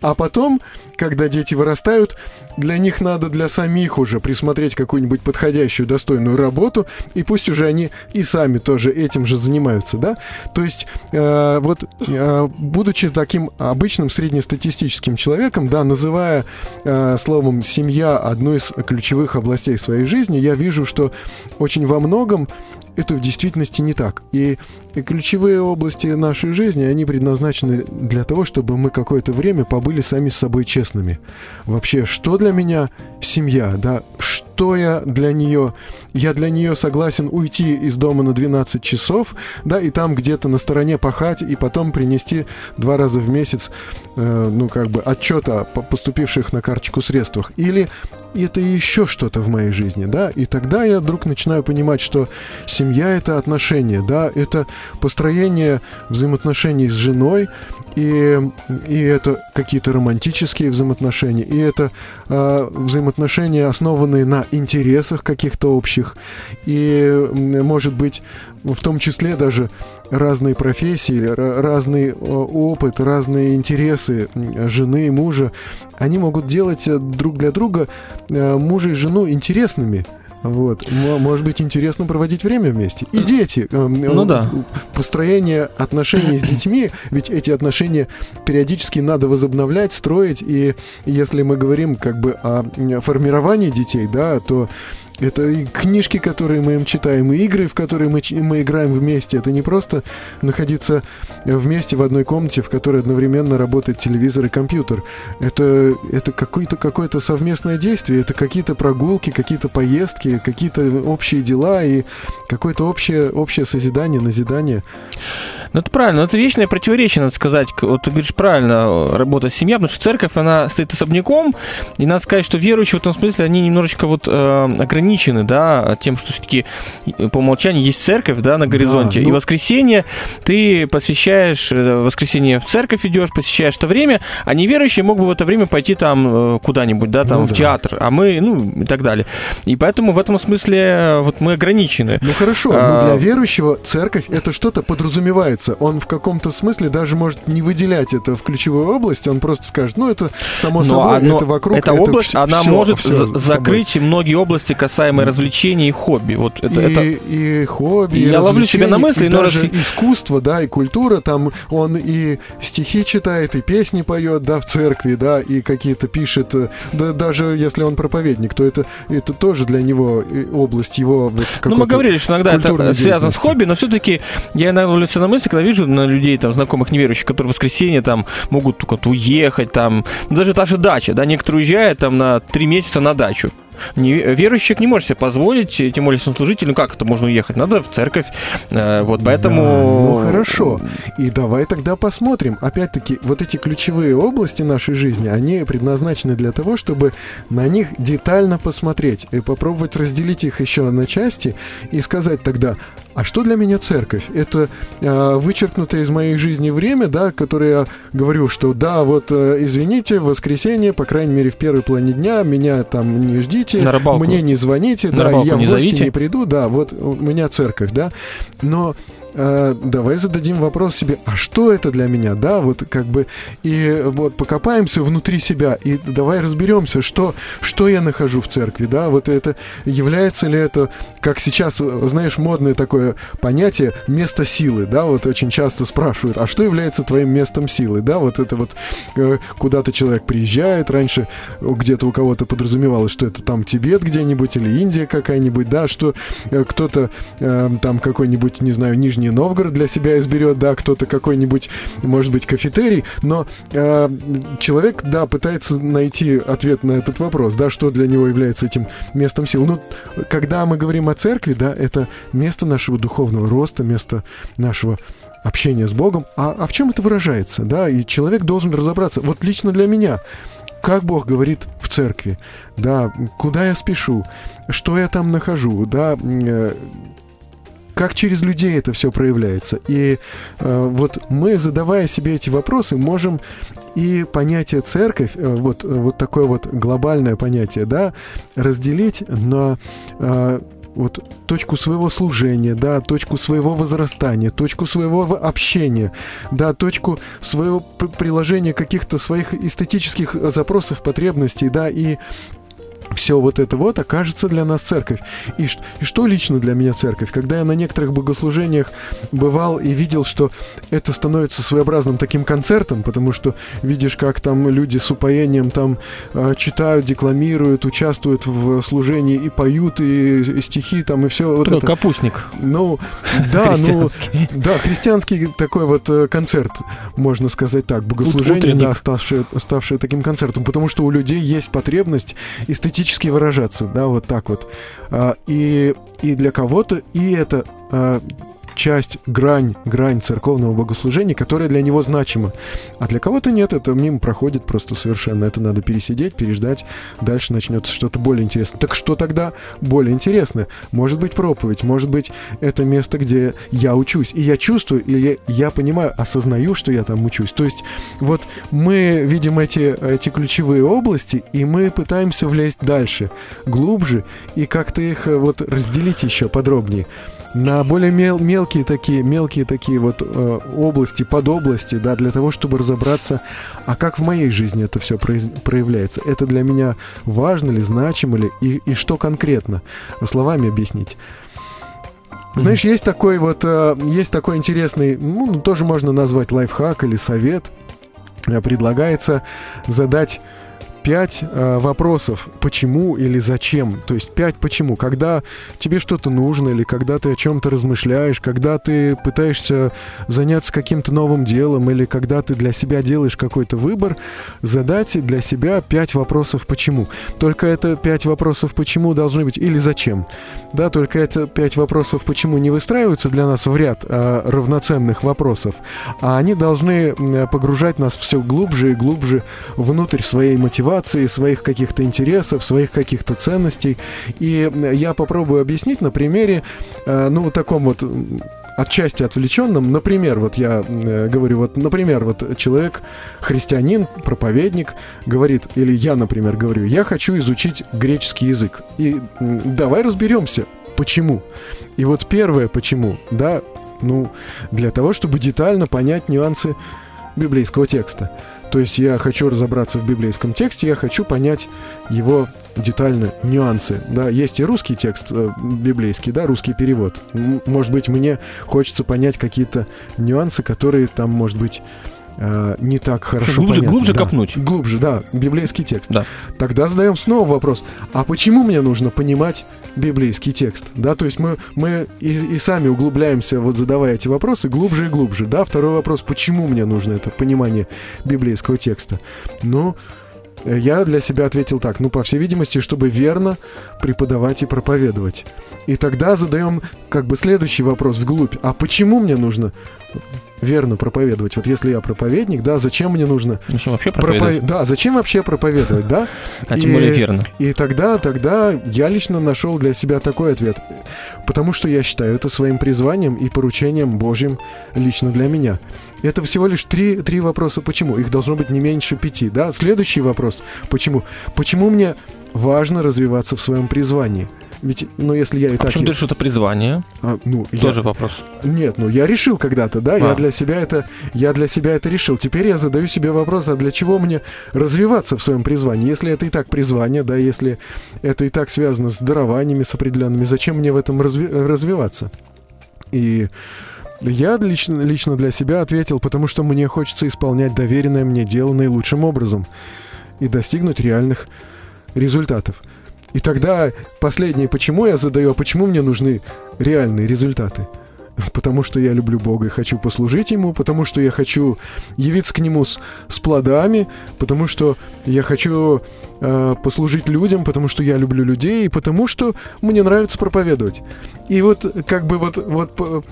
А потом, когда дети вырастают, для них надо для самих уже присмотреть какую-нибудь подходящую, достойную работу, и пусть уже они и сами тоже этим же занимаются, да? То есть, э, вот, э, будучи таким обычным среднестатистическим человеком, да, называя э, словом «семья» одну из ключевых областей своей жизни, я вижу, что очень во многом это в действительности не так. И, и ключевые области нашей жизни, они предназначены для того, чтобы мы какое-то время побыли сами с собой честными. Вообще, что для меня семья, да, что я для нее, я для нее согласен уйти из дома на 12 часов, да, и там где-то на стороне пахать, и потом принести два раза в месяц, э, ну, как бы, отчет о по- поступивших на карточку средствах. Или это еще что-то в моей жизни, да, и тогда я вдруг начинаю понимать, что семья — это отношения, да, это построение взаимоотношений с женой, и, и это какие-то романтические взаимоотношения, и это э, взаимоотношения, основанные на интересах каких-то общих, и, может быть, в том числе даже разные профессии, разный опыт, разные интересы жены и мужа, они могут делать э, друг для друга э, мужа и жену интересными. Вот. Может быть, интересно проводить время вместе. И дети. эм, Ну э, да. Построение отношений с детьми, ведь эти отношения периодически надо возобновлять, строить. И если мы говорим как бы о формировании детей, да, то это и книжки, которые мы им читаем, и игры, в которые мы, мы играем вместе. Это не просто находиться вместе в одной комнате, в которой одновременно работает телевизор и компьютер. Это, это какое-то какое совместное действие, это какие-то прогулки, какие-то поездки, какие-то общие дела и какое-то общее, общее созидание, назидание. Ну, это правильно, но это вечное противоречие, надо сказать. Вот ты говоришь правильно, э, работа семья, потому что церковь, она стоит особняком, и надо сказать, что верующие в этом смысле, они немножечко вот э, ограничены, да, тем, что все-таки по умолчанию есть церковь, да, на горизонте, ну- и воскресенье ты посвящаешь, э, воскресенье в церковь идешь, посещаешь это время, а неверующие могут в это время пойти там э, куда-нибудь, да, там Ну в да. театр, а мы, ну, и так далее. И поэтому в этом смысле э, вот мы ограничены. Ну хорошо, А- но для верующего церковь это что-то подразумевается. Он в каком-то смысле даже может не выделять это в ключевую область, он просто скажет, ну это само Но собой, оно- это вокруг, эта это область, всё- она всё- может всё за- с собой. закрыть многие области, касаемые развлечений и хобби. Вот это, и, это- и хобби, И и я ловлю себя на мысли, и но даже раз- искусство, да, и культура, там он и стихи читает, и песни поет, да, в церкви, да, и какие-то пишет, э, да, даже если он проповедник, то это, это тоже для него э, область его вот ну, мы говорили, что иногда это связано с хобби, но все-таки я ловлю себя на мысли, когда вижу на людей, там, знакомых неверующих, которые в воскресенье там могут куда-то уехать, там, даже та же дача, да, некоторые уезжают там на три месяца на дачу. Не, верующий не может себе позволить, тем более, служитель, ну как это можно уехать? Надо в церковь, э, вот, поэтому... Да, ну хорошо. И давай тогда посмотрим. Опять-таки, вот эти ключевые области нашей жизни, они предназначены для того, чтобы на них детально посмотреть и попробовать разделить их еще на части и сказать тогда, а что для меня церковь? Это э, вычеркнутое из моей жизни время, да, которое я говорю, что да, вот э, извините, воскресенье, по крайней мере, в первой половине дня меня там не ждите, На рыбалку. мне не звоните, На да, рыбалку я в не гости зовите. не приду, да, вот у меня церковь, да, но э, давай зададим вопрос себе, а что это для меня, да, вот как бы, и вот покопаемся внутри себя, и давай разберемся, что, что я нахожу в церкви, да, вот это, является ли это, как сейчас, знаешь, модное такое понятие, место силы, да, вот очень часто спрашивают, а что является твоим местом силы, да, вот это вот, э, куда-то человек приезжает, раньше где-то у кого-то подразумевалось, что это там Тибет где-нибудь или Индия какая-нибудь, да, что э, кто-то э, там какой-нибудь, не знаю, Нижний Новгород для себя изберет, да, кто-то какой-нибудь, может быть, кафетерий, но э, человек, да, пытается найти ответ на этот вопрос, да, что для него является этим местом силы. Ну, когда мы говорим о церкви, да, это место нашего духовного роста, место нашего общения с Богом. А, а в чем это выражается, да? И человек должен разобраться. Вот лично для меня, как Бог говорит в церкви, да, куда я спешу, что я там нахожу, да, э, как через людей это все проявляется. И э, вот мы, задавая себе эти вопросы, можем и понятие церковь, э, вот, вот такое вот глобальное понятие, да, разделить на э, вот точку своего служения, да, точку своего возрастания, точку своего общения, да, точку своего приложения каких-то своих эстетических э, запросов, потребностей, да, и все вот это вот окажется для нас церковь. И, и что лично для меня церковь? Когда я на некоторых богослужениях бывал и видел, что это становится своеобразным таким концертом, потому что видишь, как там люди с упоением там э, читают, декламируют, участвуют в служении и поют, и, и стихи там, и все вот это. капустник. Ну, да, ну, да, христианский такой вот э, концерт, можно сказать так, богослужение, Утренник. да, ставшее, ставшее таким концертом, потому что у людей есть потребность эстетически выражаться, да, вот так вот. А, и, и для кого-то и это а, часть, грань, грань церковного богослужения, которая для него значима. А для кого-то нет, это мимо проходит просто совершенно. Это надо пересидеть, переждать, дальше начнется что-то более интересное. Так что тогда более интересное? Может быть проповедь, может быть это место, где я учусь, и я чувствую, или я, понимаю, осознаю, что я там учусь. То есть вот мы видим эти, эти ключевые области, и мы пытаемся влезть дальше, глубже, и как-то их э, вот разделить еще подробнее на более мел- мелкие такие, мелкие такие вот э, области, подобласти, да, для того, чтобы разобраться, а как в моей жизни это все проявляется. Это для меня важно ли, значимо ли, и, и что конкретно, словами объяснить. Знаешь, есть такой вот, э, есть такой интересный, ну, тоже можно назвать лайфхак или совет. Э, предлагается задать пять э, вопросов, почему или зачем. То есть пять почему. Когда тебе что-то нужно, или когда ты о чем-то размышляешь, когда ты пытаешься заняться каким-то новым делом, или когда ты для себя делаешь какой-то выбор, задать для себя пять вопросов почему. Только это пять вопросов почему должны быть или зачем. Да, только это пять вопросов почему не выстраиваются для нас в ряд а, равноценных вопросов, а они должны погружать нас все глубже и глубже внутрь своей мотивации мотивации, своих каких-то интересов, своих каких-то ценностей. И я попробую объяснить на примере, э, ну, вот таком вот отчасти отвлеченном. Например, вот я э, говорю, вот, например, вот человек, христианин, проповедник, говорит, или я, например, говорю, я хочу изучить греческий язык. И давай разберемся, почему. И вот первое почему, да, ну, для того, чтобы детально понять нюансы библейского текста. То есть я хочу разобраться в библейском тексте, я хочу понять его детально нюансы. Да, есть и русский текст э, библейский, да, русский перевод. Может быть, мне хочется понять какие-то нюансы, которые там, может быть, э, не так хорошо глубже, понятны. Глубже да. копнуть. Глубже, да, библейский текст. Да. Тогда задаем снова вопрос, а почему мне нужно понимать библейский текст? Да, то есть мы, мы и, и сами углубляемся, вот задавая эти вопросы, глубже и глубже. Да, второй вопрос, почему мне нужно это понимание библейского текста? Ну, я для себя ответил так, ну, по всей видимости, чтобы верно преподавать и проповедовать. И тогда задаем как бы следующий вопрос вглубь. А почему мне нужно верно проповедовать. Вот если я проповедник, да, зачем мне нужно... Зачем вообще проповедовать? Пропов... Да, зачем вообще проповедовать, да? А тем более верно. И тогда, тогда я лично нашел для себя такой ответ. Потому что я считаю это своим призванием и поручением Божьим лично для меня. Это всего лишь три, три вопроса «почему?». Их должно быть не меньше пяти, да? Следующий вопрос «почему?». Почему мне важно развиваться в своем призвании – ведь, ну, если я и а так... Почему я... ты что-то призвание? А, ну, Тоже я... вопрос. Нет, ну, я решил когда-то, да, а. я для себя это... Я для себя это решил. Теперь я задаю себе вопрос, а для чего мне развиваться в своем призвании? Если это и так призвание, да, если это и так связано с дарованиями, с определенными, зачем мне в этом разви... развиваться? И я лично, лично для себя ответил, потому что мне хочется исполнять доверенное мне дело наилучшим образом и достигнуть реальных результатов. И тогда последнее, почему я задаю, а почему мне нужны реальные результаты? Потому что я люблю Бога и хочу послужить Ему, потому что я хочу явиться к Нему с, с плодами, потому что я хочу э, послужить людям, потому что я люблю людей, и потому что мне нравится проповедовать. И вот как бы вот, вот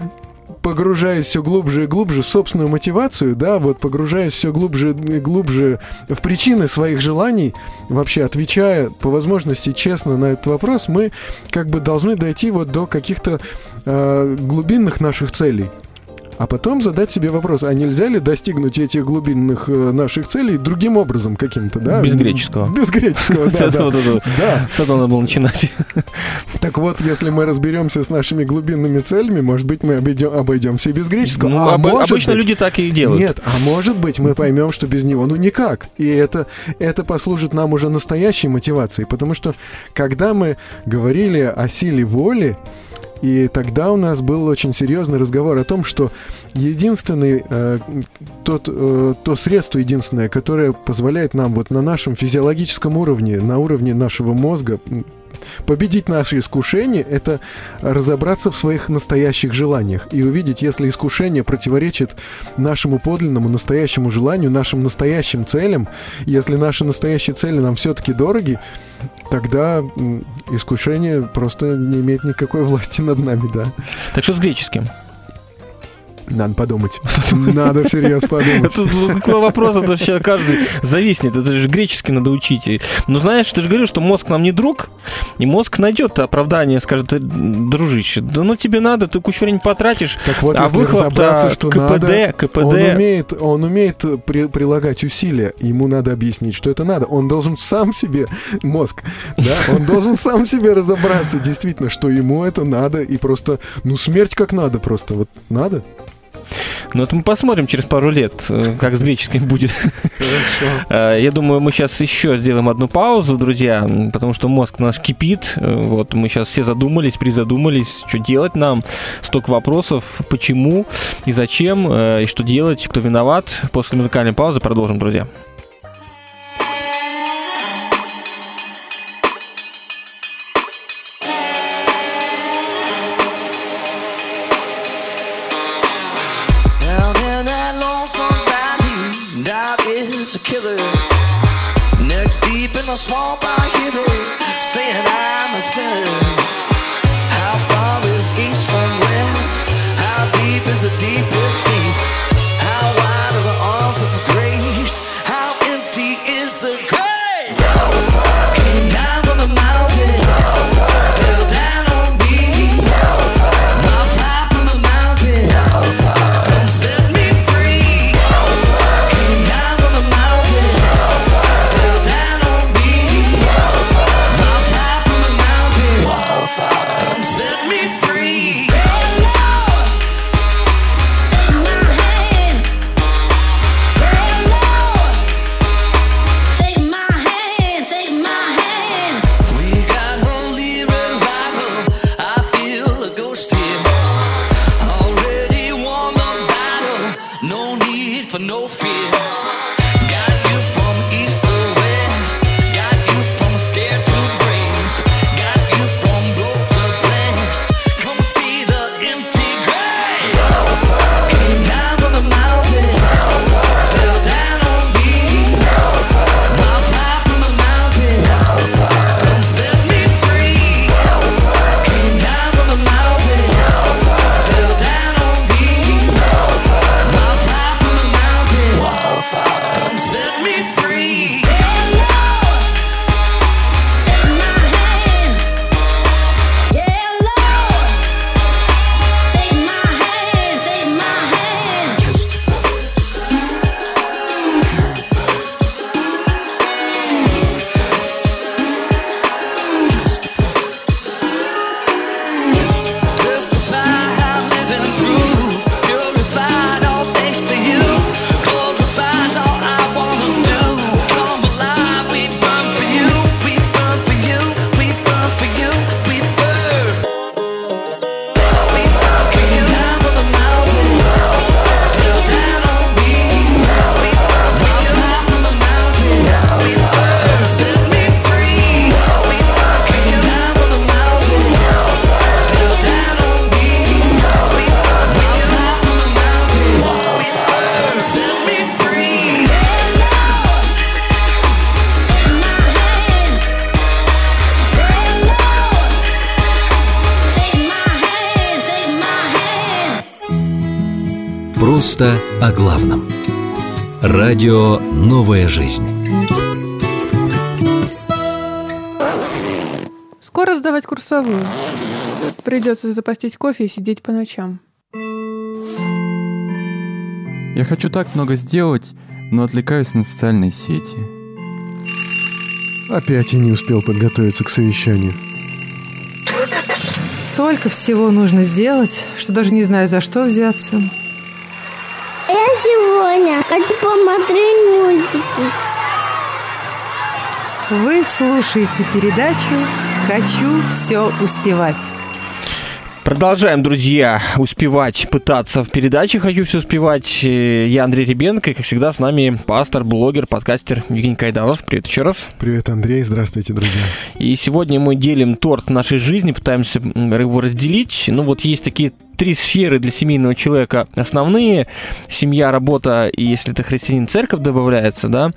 погружаясь все глубже и глубже в собственную мотивацию, да, вот погружаясь все глубже и глубже в причины своих желаний, вообще отвечая по возможности честно на этот вопрос, мы как бы должны дойти вот до каких-то э, глубинных наших целей а потом задать себе вопрос, а нельзя ли достигнуть этих глубинных э, наших целей другим образом каким-то, да? Без греческого. Без греческого, *laughs* да. С этого надо было начинать. Так вот, если мы разберемся с нашими глубинными целями, может быть, мы обойдем, обойдемся и без греческого. Ну, а обычно люди так и делают. Нет, а может быть, мы поймем, что без него, ну никак. И это, это послужит нам уже настоящей мотивацией, потому что когда мы говорили о силе воли, и тогда у нас был очень серьезный разговор о том, что единственный, э, тот, э, то средство единственное, которое позволяет нам вот на нашем физиологическом уровне, на уровне нашего мозга Победить наши искушения – это разобраться в своих настоящих желаниях и увидеть, если искушение противоречит нашему подлинному настоящему желанию, нашим настоящим целям, если наши настоящие цели нам все-таки дороги, тогда искушение просто не имеет никакой власти над нами, да. Так что с греческим? Надо подумать. Надо всерьез подумать. Тут вопрос, это сейчас каждый зависнет. Это же греческий надо учить. Но знаешь, ты же говорил, что мозг нам не друг, и мозг найдет оправдание, скажет, «Э, дружище, да ну тебе надо, ты кучу времени потратишь, Так вот, а если разобраться, что КПД, надо, КПД. он умеет, он умеет при- прилагать усилия, ему надо объяснить, что это надо. Он должен сам себе, мозг, да, он должен сам себе разобраться, действительно, что ему это надо, и просто, ну, смерть как надо просто, вот надо. Ну, это мы посмотрим через пару лет, э, как с греческим будет. *laughs* Э, Я думаю, мы сейчас еще сделаем одну паузу, друзья, потому что мозг наш кипит. Э, Вот мы сейчас все задумались, призадумались, что делать нам. Столько вопросов, почему и зачем, и что делать, кто виноват. После музыкальной паузы продолжим, друзья. «Новая жизнь». Скоро сдавать курсовую. Придется запастись кофе и сидеть по ночам. Я хочу так много сделать, но отвлекаюсь на социальные сети. Опять я не успел подготовиться к совещанию. Столько всего нужно сделать, что даже не знаю, за что взяться. Сегодня хочу посмотреть мультики. Вы слушаете передачу «Хочу все успевать». Продолжаем, друзья, успевать, пытаться в передаче «Хочу все успевать». Э, Я Андрей Ребенко, и, как всегда, с нами пастор, блогер, подкастер Евгений Кайдалов. Привет еще раз. Привет, Андрей, здравствуйте, друзья. И сегодня мы делим торт нашей жизни, пытаемся его разделить. Ну вот есть такие три сферы для семейного человека основные. Семья, работа и, если ты христианин, церковь добавляется, да.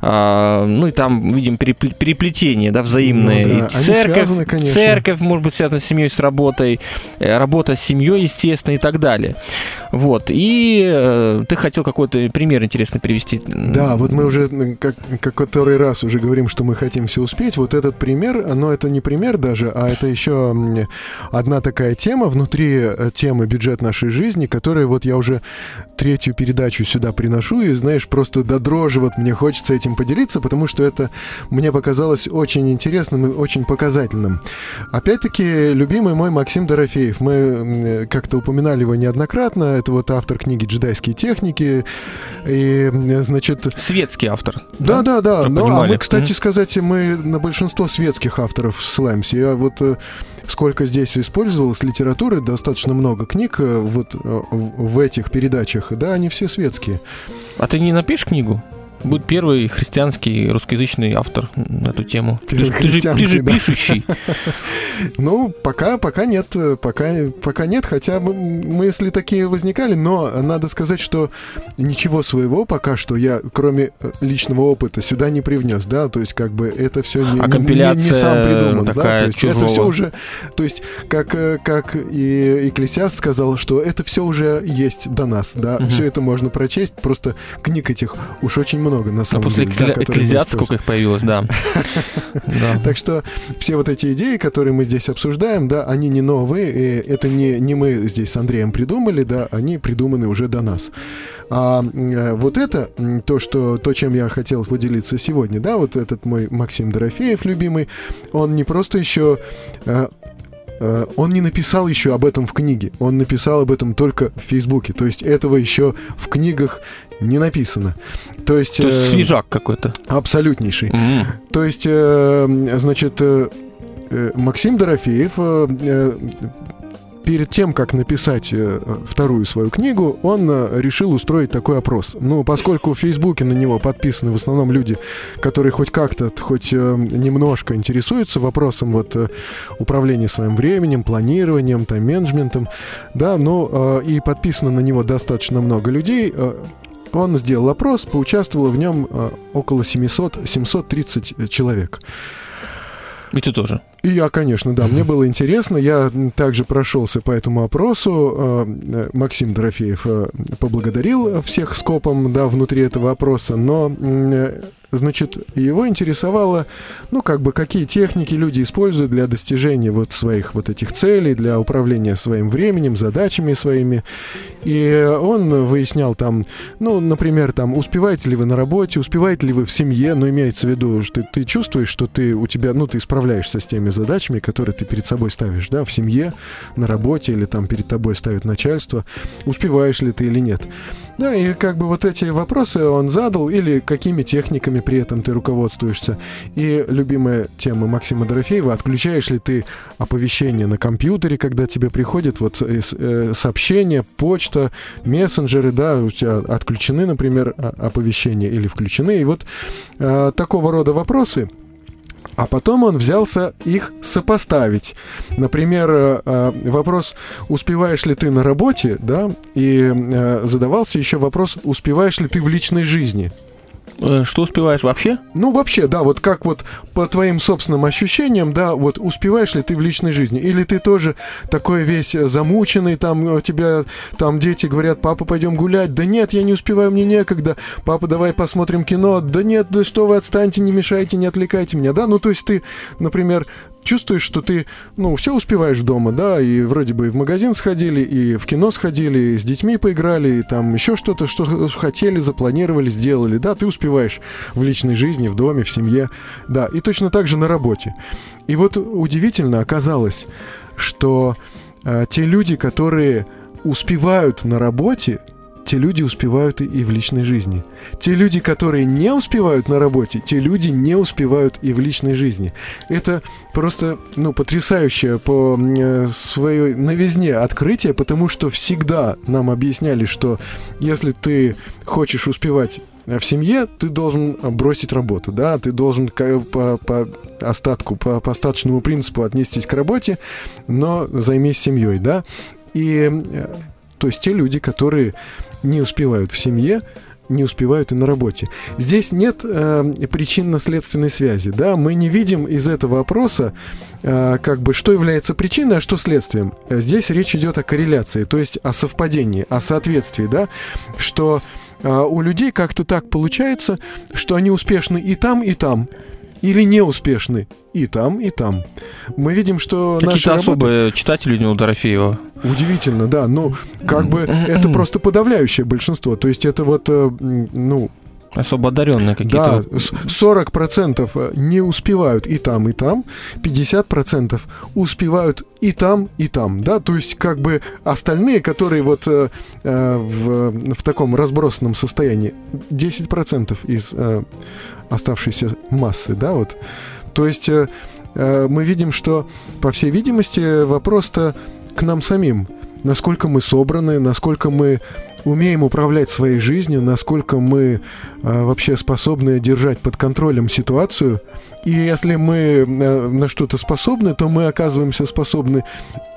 А, ну и там, видим, перепле- переплетение, да, взаимное. Ну да, И церковь, связаны, конечно. церковь может быть связана с семьей, с работой, э, работа с семьей, естественно, и так далее. Вот. И э, ты хотел какой-то пример интересный привести. Да, вот мы уже как, как который раз уже говорим, что мы хотим все успеть. Вот этот пример, но это не пример даже, а это еще одна такая тема внутри э, темы бюджет нашей жизни, которая вот я уже третью передачу сюда приношу, и знаешь, просто до дрожи вот мне хочется этим поделиться, потому что это мне показалось очень интересным и очень показательным. Опять-таки, любимый мой Максим Дорофеев. Мы как-то упоминали его неоднократно. Это вот автор книги «Джедайские техники». И, значит... Светский автор. Да, да, да. Ну, а мы, кстати Мгм. сказать, мы на большинство светских авторов ссылаемся. Я вот э, сколько здесь использовалось литературы, достаточно много книг э, вот э, в в этих передачах. Да, они все светские. А ты не напишешь книгу? Будет первый христианский русскоязычный автор на эту тему. Ты, же- ты же, ты же да. пишущий. *laughs* Ну, пока, пока нет, пока, пока нет, хотя бы мысли такие возникали, но надо сказать, что ничего своего пока что я, кроме э, личного опыта, сюда не привнес, да, то есть как бы это все не, А не- не- не компиляция сам придуман, да, такая то есть это чужого. все уже, то есть как, э, как и Экклесиаст сказал, что это все уже есть до нас, да, Мгм. все это можно прочесть, просто книг этих уж очень много на А самом после деле. да, эккле- которые мы экклезиаста используем. сколько их появилось, *laughs* да. Так что все вот эти идеи, которые мы здесь обсуждаем, да, они не новые, и это не, мы здесь с Андреем придумали, да, они придуманы уже до нас. А э, вот это, то, что, то, чем я хотел поделиться сегодня, да, вот этот мой Максим Дорофеев, любимый, он не просто еще... э, он не написал еще об этом в книге, он написал об этом только в Фейсбуке. То есть этого еще в книгах не написано. То есть, То есть э, свежак какой-то. абсолютнейший. М. То есть, э, значит, Максим Дорофеев перед тем, как написать э, вторую свою книгу, он э, решил устроить такой опрос. Ну, поскольку в Фейсбуке на него подписаны в основном люди, которые хоть как-то, хоть э, немножко интересуются вопросом вот управления своим временем, планированием, там, менеджментом, да, э, и подписано на него достаточно много людей, он сделал опрос, поучаствовало в нем около 700, 730 человек. И ты тоже. И я, конечно, да, мне было интересно. Я также прошелся по этому опросу. Э, э, Максим Дорофеев э, поблагодарил всех скопом, да, внутри этого опроса, но, значит, его интересовало, ну, как бы, какие техники люди используют для достижения вот своих вот этих целей, для управления своим временем, задачами своими. И он выяснял там, ну, например, там, успеваете ли вы на работе, успеваете ли вы в семье, но имеется в виду, что ты чувствуешь, что ты у тебя, ну, ты справляешься с теми задачами, которые ты перед собой ставишь, да, в семье, на работе или там перед тобой ставит начальство, успеваешь ли ты или нет. Да, и как бы вот эти вопросы он задал, или какими техниками при этом ты руководствуешься. И любимая тема Максима Дорофеева, отключаешь ли ты оповещение на компьютере, когда тебе приходят вот э, э, сообщения, почта, мессенджеры, да, у тебя отключены, например, оповещения или включены. И вот э, такого рода вопросы а потом он взялся их сопоставить. Например, э, вопрос, успеваешь ли ты на работе, да, и задавался еще вопрос, успеваешь ли ты в личной жизни. Э, Что успеваешь вообще? Ну, вообще, да, вот как вот по твоим собственным ощущениям, да, вот успеваешь ли ты в личной жизни? Или ты тоже такой весь э, замученный, там у тебя там дети говорят, папа, пойдем гулять. Да нет, я не успеваю, мне некогда. Папа, давай посмотрим кино. Да нет, да что вы, отстаньте, не мешайте, не отвлекайте меня, да? Ну, то есть ты, например, чувствуешь, что ты, ну, все успеваешь дома, да, и вроде бы и в магазин сходили, и в кино сходили, и с детьми поиграли, и там еще что-то, что хотели, запланировали, сделали, да, ты успеваешь в личной жизни, в доме, в семье, да, и точно так же на работе. И вот удивительно оказалось, что э, те люди, которые успевают на работе, те люди успевают и- в личной жизни. Те люди, которые не успевают на работе, те люди не успевают и в личной жизни. Это просто, ну, потрясающее по э, своей новизне открытие, потому что всегда нам объясняли, что если ты хочешь успевать э, в семье, ты должен э, бросить работу, да, ты должен по, по остатку, по, по остаточному принципу отнестись к работе, но займись семьей, да. И то есть те люди, которые не успевают в семье, не успевают и на работе. Здесь нет э, причинно-следственной связи, да, мы не видим из этого опроса, э, как бы, что является причиной, а что следствием. Здесь речь идет о корреляции, то есть о совпадении, о соответствии, да, что э, у людей как-то так получается, что они успешны и там, и там, или не успешны и там, и там. Мы видим, что наши Какие-то работы... особые читатели у Дорофеева. Удивительно, да. Ну, как бы *clears throat* это просто подавляющее большинство. То есть это вот, э, ну, Особо одаренные да, какие-то. с- 40% не успевают и там, и там, 50% успевают и там, и там, да, то есть как бы остальные, которые вот э, э, в, в таком разбросанном состоянии, 10% из э, оставшейся массы, да, вот, то есть э, э, мы видим, что, по всей видимости, вопрос-то к нам самим, насколько мы собраны, насколько мы умеем управлять своей жизнью, насколько мы э, вообще способны держать под контролем ситуацию. И если мы э, на что-то способны, то мы оказываемся способны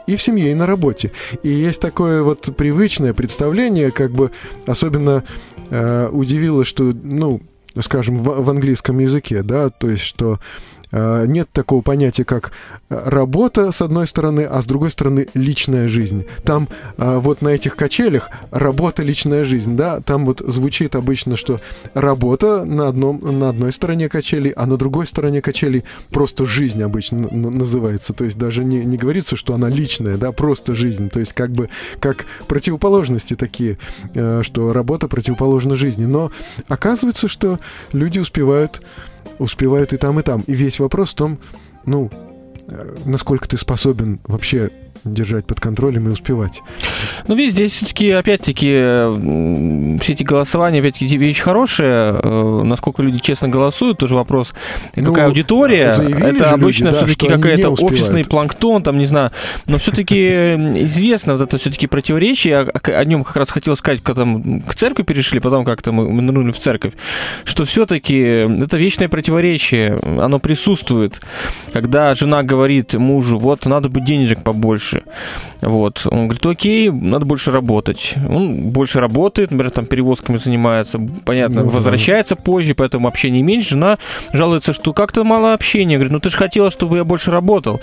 и в семье, и на работе. И есть такое вот привычное представление, как бы особенно э, удивило, что, ну, скажем, в, в английском языке, да, то есть что нет такого понятия, как э, работа, с одной стороны, а с другой стороны, личная жизнь. Там э, вот на этих качелях работа, личная жизнь, да, там вот звучит обычно, что работа на, одном, на одной стороне качелей, а на другой стороне качелей просто жизнь обычно называется. То есть даже не, не говорится, что она личная, да, просто жизнь. То есть как бы как противоположности такие, э, что работа противоположна жизни. Но оказывается, что люди успевают успевают и там, и там. И весь вопрос в том, ну, э, насколько ты способен вообще держать под контролем и успевать. Ну, видишь, здесь все-таки, опять-таки, м, все эти голосования, опять-таки, вещь хорошая. Э, Насколько люди честно голосуют, тоже вопрос. Ну, Какая аудитория? заявили же Это люди, обычно да, все-таки какая-то офисный планктон, там, не знаю. Но все-таки известно вот это все-таки противоречие. Я к- О нем как раз хотел сказать, когда мы к церкви перешли, потом как-то мы мы нырнули в церковь, что все-таки это вечное противоречие, оно присутствует. Когда жена говорит мужу, вот, надо бы денежек побольше, вот. Он говорит, окей, надо больше работать. Он больше работает, например, там перевозками занимается, понятно, Ну да. возвращается позже, поэтому общения меньше. Жена жалуется, что как-то мало общения. Говорит, ну ты же хотела, чтобы я больше работал.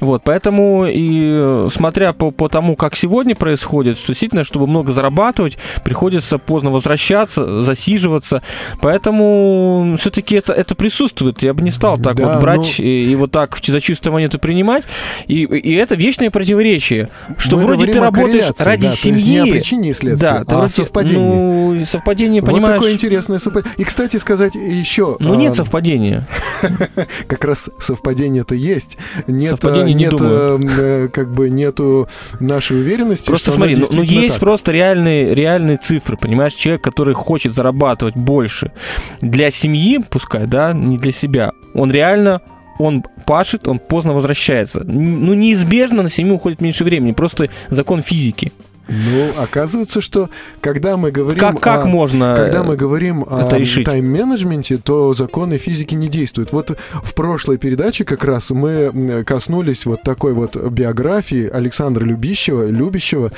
Вот, поэтому и э, смотря по, по тому, как сегодня происходит, что действительно, чтобы много зарабатывать, приходится поздно возвращаться, засиживаться. Поэтому все-таки это, это присутствует. Я бы не стал так Да, вот брать ну- и, и вот так за чистую монету принимать. И, и это вечное противоречие, что Мы вроде ты работаешь ради да, семьи. не о причине и следствии, да, а о совпадении. Ну, совпадение, Вот понимаешь. такое интересное совпадение. И, кстати сказать, еще... Ну, а, нет совпадения. *laughs* Как раз совпадение-то есть. Нет, Совпадение а, не нет, думаю. э, как бы нету нашей уверенности, Просто смотри, ну, ну, есть просто реальные, реальные цифры, понимаешь? Человек, который хочет зарабатывать больше для семьи, пускай, да, не для себя, он реально он пашет, он поздно возвращается. Ну, неизбежно на семью уходит меньше времени. Просто закон физики. Ну, оказывается, что когда мы говорим Как, как о- можно Когда э, мы говорим о тайм-менеджменте, то законы физики не действуют. Вот в прошлой передаче как раз мы коснулись вот такой вот биографии Александра Любищева, Любящего,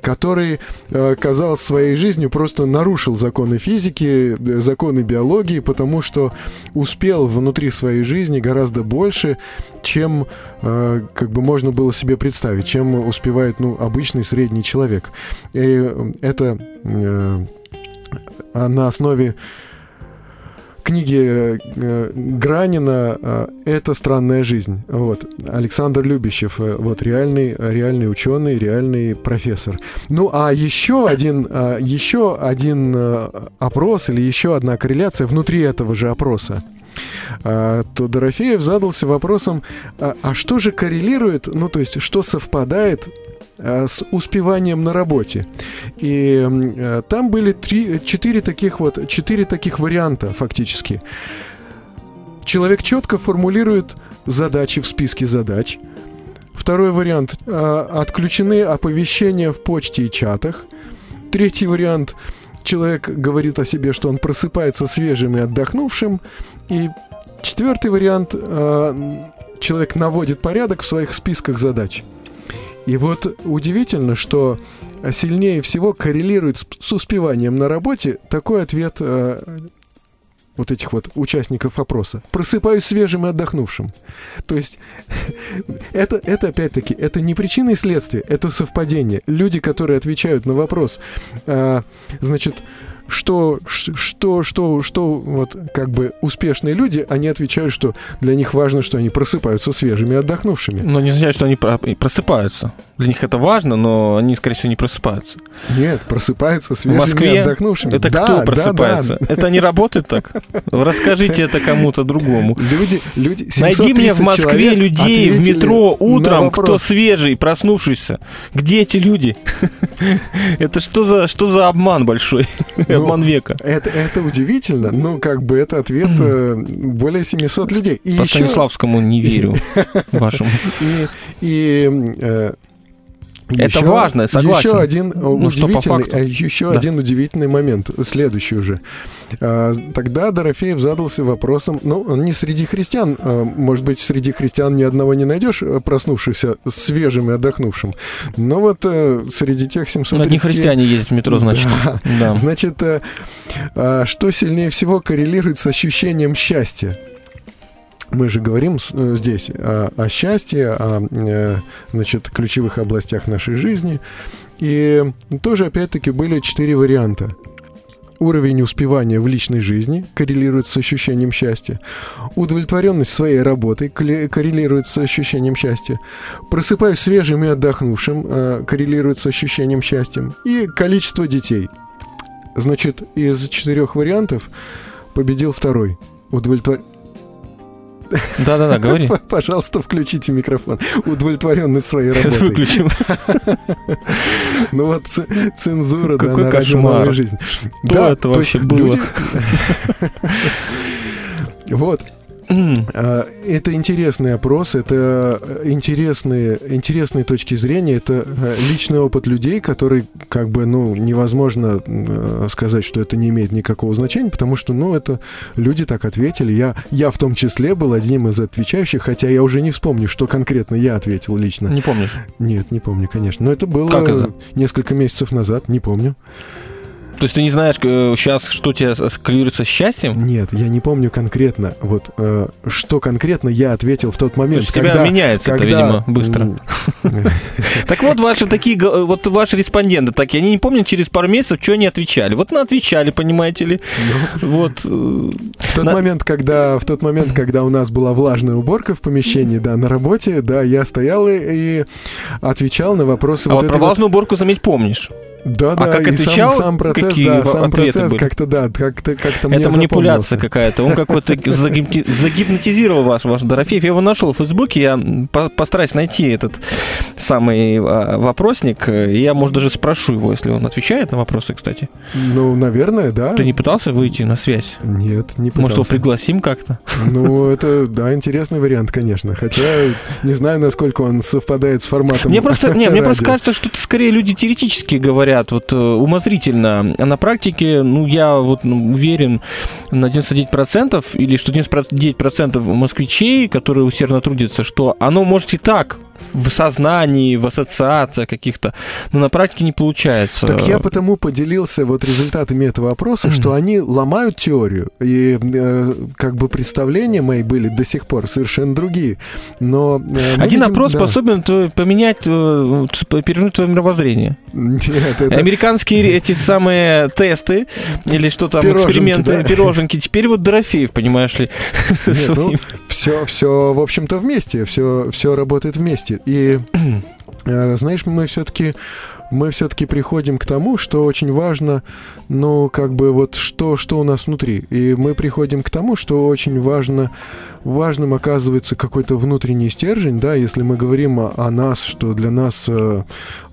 который, э, казалось, своей жизнью просто нарушил законы физики, э, законы биологии, потому что успел внутри своей жизни гораздо больше, чем как бы можно было себе представить, чем успевает ну, обычный средний человек. И э, это э, на основе книги э, Гранина э, «Это странная жизнь». Вот. Александр Любящев, э, вот реальный, реальный ученый, реальный профессор. Ну, а еще один, еще один опрос или еще одна корреляция внутри этого же опроса а, то Дорофеев задался вопросом, а, а что же коррелирует, ну то есть что совпадает с успеванием на работе. И э, там были три, четыре таких вот, четыре таких варианта фактически. Человек четко формулирует задачи в списке задач. Второй вариант а, отключены оповещения в почте и чатах. Третий вариант человек говорит о себе, что он просыпается свежим и отдохнувшим. И четвертый вариант э, человек наводит порядок в своих списках задач. И вот удивительно, что сильнее всего коррелирует с, с успеванием на работе такой ответ э, вот этих вот участников опроса. Просыпаюсь свежим и отдохнувшим. То есть *laughs* это, это опять-таки, это не причина и следствие, это совпадение. Люди, которые отвечают на вопрос, а, значит, что, что, что, что, вот как бы успешные люди, они отвечают, что для них важно, что они просыпаются свежими отдохнувшими. Но не означает, что они про- просыпаются. Для них это важно, но они, скорее всего, не просыпаются. Нет, просыпаются В свежими Москве отдохнувшими. это Да, кто да, да. просыпается? Это не работает так? Расскажите это кому-то другому. Люди, люди, Найди мне в 730 Москве людей в метро утром, кто свежий, проснувшийся. Где эти люди? *laughs* Это что за, что за обман большой? Ну, Обман века. Это, это удивительно, ну, как бы это ответ э, *clears throat* более 700 людей. И По еще, Станиславскому не верю *laughs* вашему. и, и, э, Это еще- важно, согласен. Еще один э, Ну, удивительный, а еще Да. один удивительный момент, следующий уже. А, Тогда Дорофеев задался вопросом, ну, он не среди христиан, а, может быть, среди христиан ни одного не найдешь э, проснувшихся свежим и отдохнувшим, но вот э, среди тех 730... Одни христиане ездят в метро, значит. Да. Да. Значит, э, а, что сильнее всего коррелирует с ощущением счастья? Мы же говорим э, здесь о, о счастье, о э, значит, ключевых областях нашей жизни. И тоже, опять-таки, были четыре варианта. Уровень успевания в личной жизни коррелирует с ощущением счастья. Удовлетворенность своей работой коррелирует с ощущением счастья. Просыпаюсь свежим и отдохнувшим э, коррелирует с ощущением счастья. И количество детей. Значит, из четырех вариантов победил второй. Удовлетвор... Да-да-да, *laughs* говори. Пожалуйста, включите микрофон. Удовлетворенность своей Сейчас *laughs* работой. выключим. *laughs* Ну вот цензура, да, Какой на радио кошмар. «Новая жизнь». Что это то вообще было? Вот, это интересный опрос, это э, интересные, интересные точки зрения, это э, личный опыт людей, который, как бы, ну, невозможно э, сказать, что это не имеет никакого значения, потому что, ну, это люди так ответили. Я, я в том числе был одним из отвечающих, хотя я уже не вспомню, что конкретно я ответил лично. Не помнишь? Нет, не помню, конечно. Но это было это? несколько месяцев назад, не помню. То есть ты не знаешь сейчас, что тебе коррелируется с счастьем? Нет, я не помню конкретно, вот э, что конкретно я ответил в тот То момент, есть у тебя меняется это, видимо, быстро. *laughs* Так вот, ваши такие, г- вот ваши респонденты такие, они не помнят через пару месяцев, что они отвечали. Вот на отвечали, понимаете ли. Вот. э, В тот момент, когда в тот момент, когда у нас была влажная уборка в помещении, да, на работе, да, я стоял и, отвечал на вопросы А про влажную уборку, заметь, помнишь. Да, А да, как и сам- отвечал, сам, процесс, какие да, сам процесс были? как-то, да, как-то, как-то Это манипуляция какая-то. Он какой-то загипнотизировал ваш, ваш Дорофеев. Я его нашел в Фейсбуке. Я по- постараюсь найти этот самый а, вопросник. Я, может, даже спрошу его, если он отвечает на вопросы, кстати. Ну, наверное, да. Ты не пытался выйти на связь? Нет, не пытался. Может, его пригласим как-то? Ну, это, да, интересный вариант, конечно. Хотя не знаю, насколько он совпадает с форматом. Мне просто, не, мне просто кажется, что скорее люди теоретически говорят, вот э, умозрительно. А на практике, ну, я вот ну, уверен на 99% или что 99% москвичей, которые усердно трудятся, что оно может и так в сознании, в ассоциациях каких-то, но на практике не получается. Так я потому поделился вот результатами этого опроса, что они ломают теорию, и э, как бы представления мои были до сих пор совершенно другие. Но э, Один видим- опрос да. способен поменять, э, перевернуть твое мировоззрение. Нет, это... Американские эти самые тесты или что там, Пироженки, эксперименты, да? пироженки. Теперь вот Дорофеев, понимаешь ли, Нет, *laughs* ну. Все, все, в общем-то, вместе, все, все работает вместе. И *clears throat* э, знаешь, мы все-таки мы все-таки приходим к тому, что очень важно, ну, как бы вот что, что у нас внутри. И мы приходим к тому, что очень важно, важным оказывается какой-то внутренний стержень, да, если мы говорим о, о нас, что для нас э,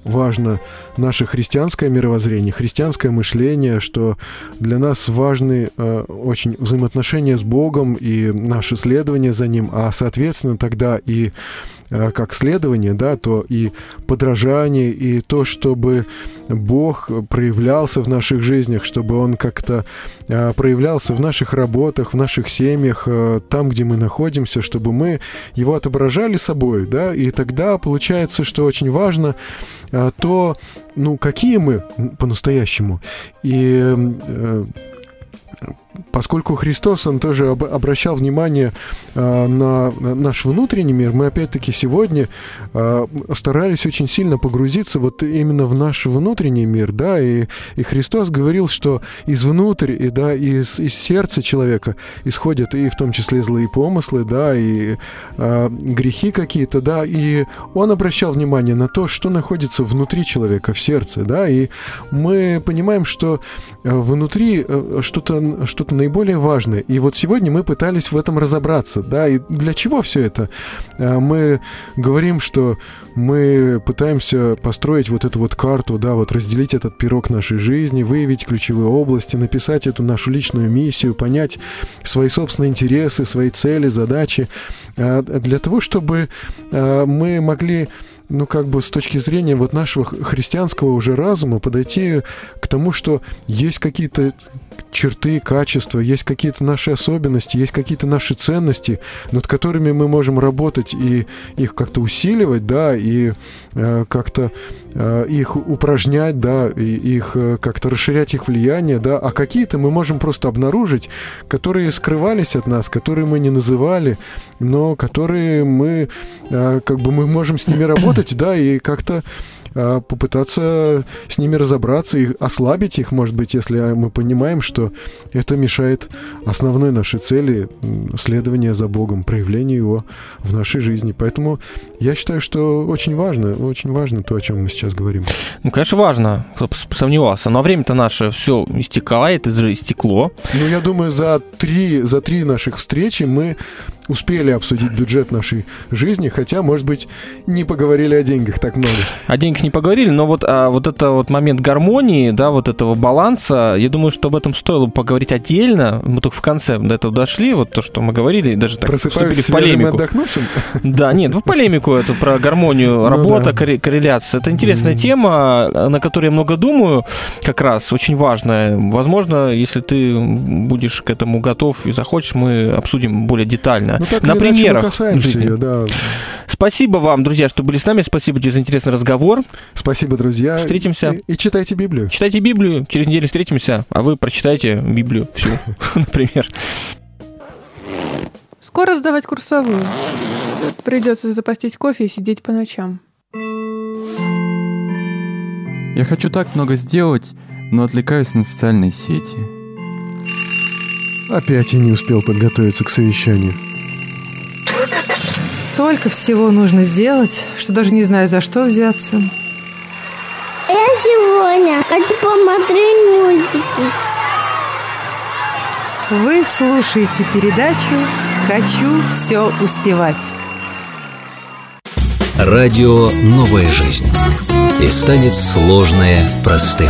важно наше христианское мировоззрение, христианское мышление, что для нас важны э, очень взаимоотношения с Богом и наше следование за Ним, а соответственно тогда и как следование, да, то и подражание, и то, чтобы Бог проявлялся в наших жизнях, чтобы Он как-то э, проявлялся в наших работах, в наших семьях, э, там, где мы находимся, чтобы мы Его отображали собой, да, и тогда получается, что очень важно э, то, ну, какие мы по-настоящему. И э, поскольку Христос, он тоже об- обращал внимание э, на наш внутренний мир, мы опять-таки сегодня э, старались очень сильно погрузиться вот именно в наш внутренний мир, да, и, и Христос говорил, что извнутрь, и да, из, из сердца человека исходят и в том числе злые помыслы, да, и э, грехи какие-то, да, и он обращал внимание на то, что находится внутри человека, в сердце, да, и мы понимаем, что э, внутри э, что-то что наиболее важное. И вот сегодня мы пытались в этом разобраться, да, и для чего все это? Э, Мы говорим, что мы пытаемся построить вот эту вот карту, да, вот разделить этот пирог нашей жизни, выявить ключевые области, написать эту нашу личную миссию, понять свои собственные интересы, свои цели, задачи, э, для того, чтобы э, мы могли ну, как бы с точки зрения вот нашего христианского уже разума подойти к тому, что есть какие-то черты, качества, есть какие-то наши особенности, есть какие-то наши ценности, над которыми мы можем работать и их как-то усиливать, да, и э, как-то э, их упражнять, да, и их э, как-то расширять их влияние, да, а какие-то мы можем просто обнаружить, которые скрывались от нас, которые мы не называли, но которые мы, э, как бы мы можем с ними *coughs* работать, да, и как-то а, попытаться с ними разобраться и ослабить их, может быть, если мы понимаем, что это мешает основной нашей цели следования за Богом, проявлению Его в нашей жизни. Поэтому я считаю, что очень важно, очень важно то, о чем мы сейчас говорим. Ну, конечно, важно, кто сомневался. Но время-то наше все истекает, истекло. Ну, я думаю, за три, за три наших встречи мы успели обсудить бюджет нашей жизни, хотя, может быть, не поговорили о деньгах так много. О деньгах не поговорили, но вот, а, вот это вот момент гармонии, да, вот этого баланса, я думаю, что об этом стоило бы поговорить отдельно. Мы только в конце до этого дошли, вот то, что мы говорили, даже так Просыпаюсь вступили в полемику. отдохнувшим? Да, нет, в полемику эту про гармонию, Ну работа, да. корре- корреляция. Это интересная тема, на которой я много думаю, как раз, очень важная. Возможно, если ты будешь к этому готов и захочешь, мы обсудим более детально. Ну, так на примерах касаемся жизни. ее, да. Спасибо вам, друзья, что были с нами. Спасибо тебе за интересный разговор. Спасибо, друзья. Встретимся. И, и читайте Библию. Читайте Библию, через неделю встретимся, а вы прочитайте Библию всю, *laughs* например. Скоро сдавать курсовую. Придется запастись кофе и сидеть по ночам. Я хочу так много сделать, но отвлекаюсь на социальные сети. Опять я не успел подготовиться к совещанию. Столько всего нужно сделать, что даже не знаю, за что взяться. Я сегодня хочу посмотреть мультики. Вы слушаете передачу «Хочу все успевать». Радио «Новая жизнь». И станет сложное простым.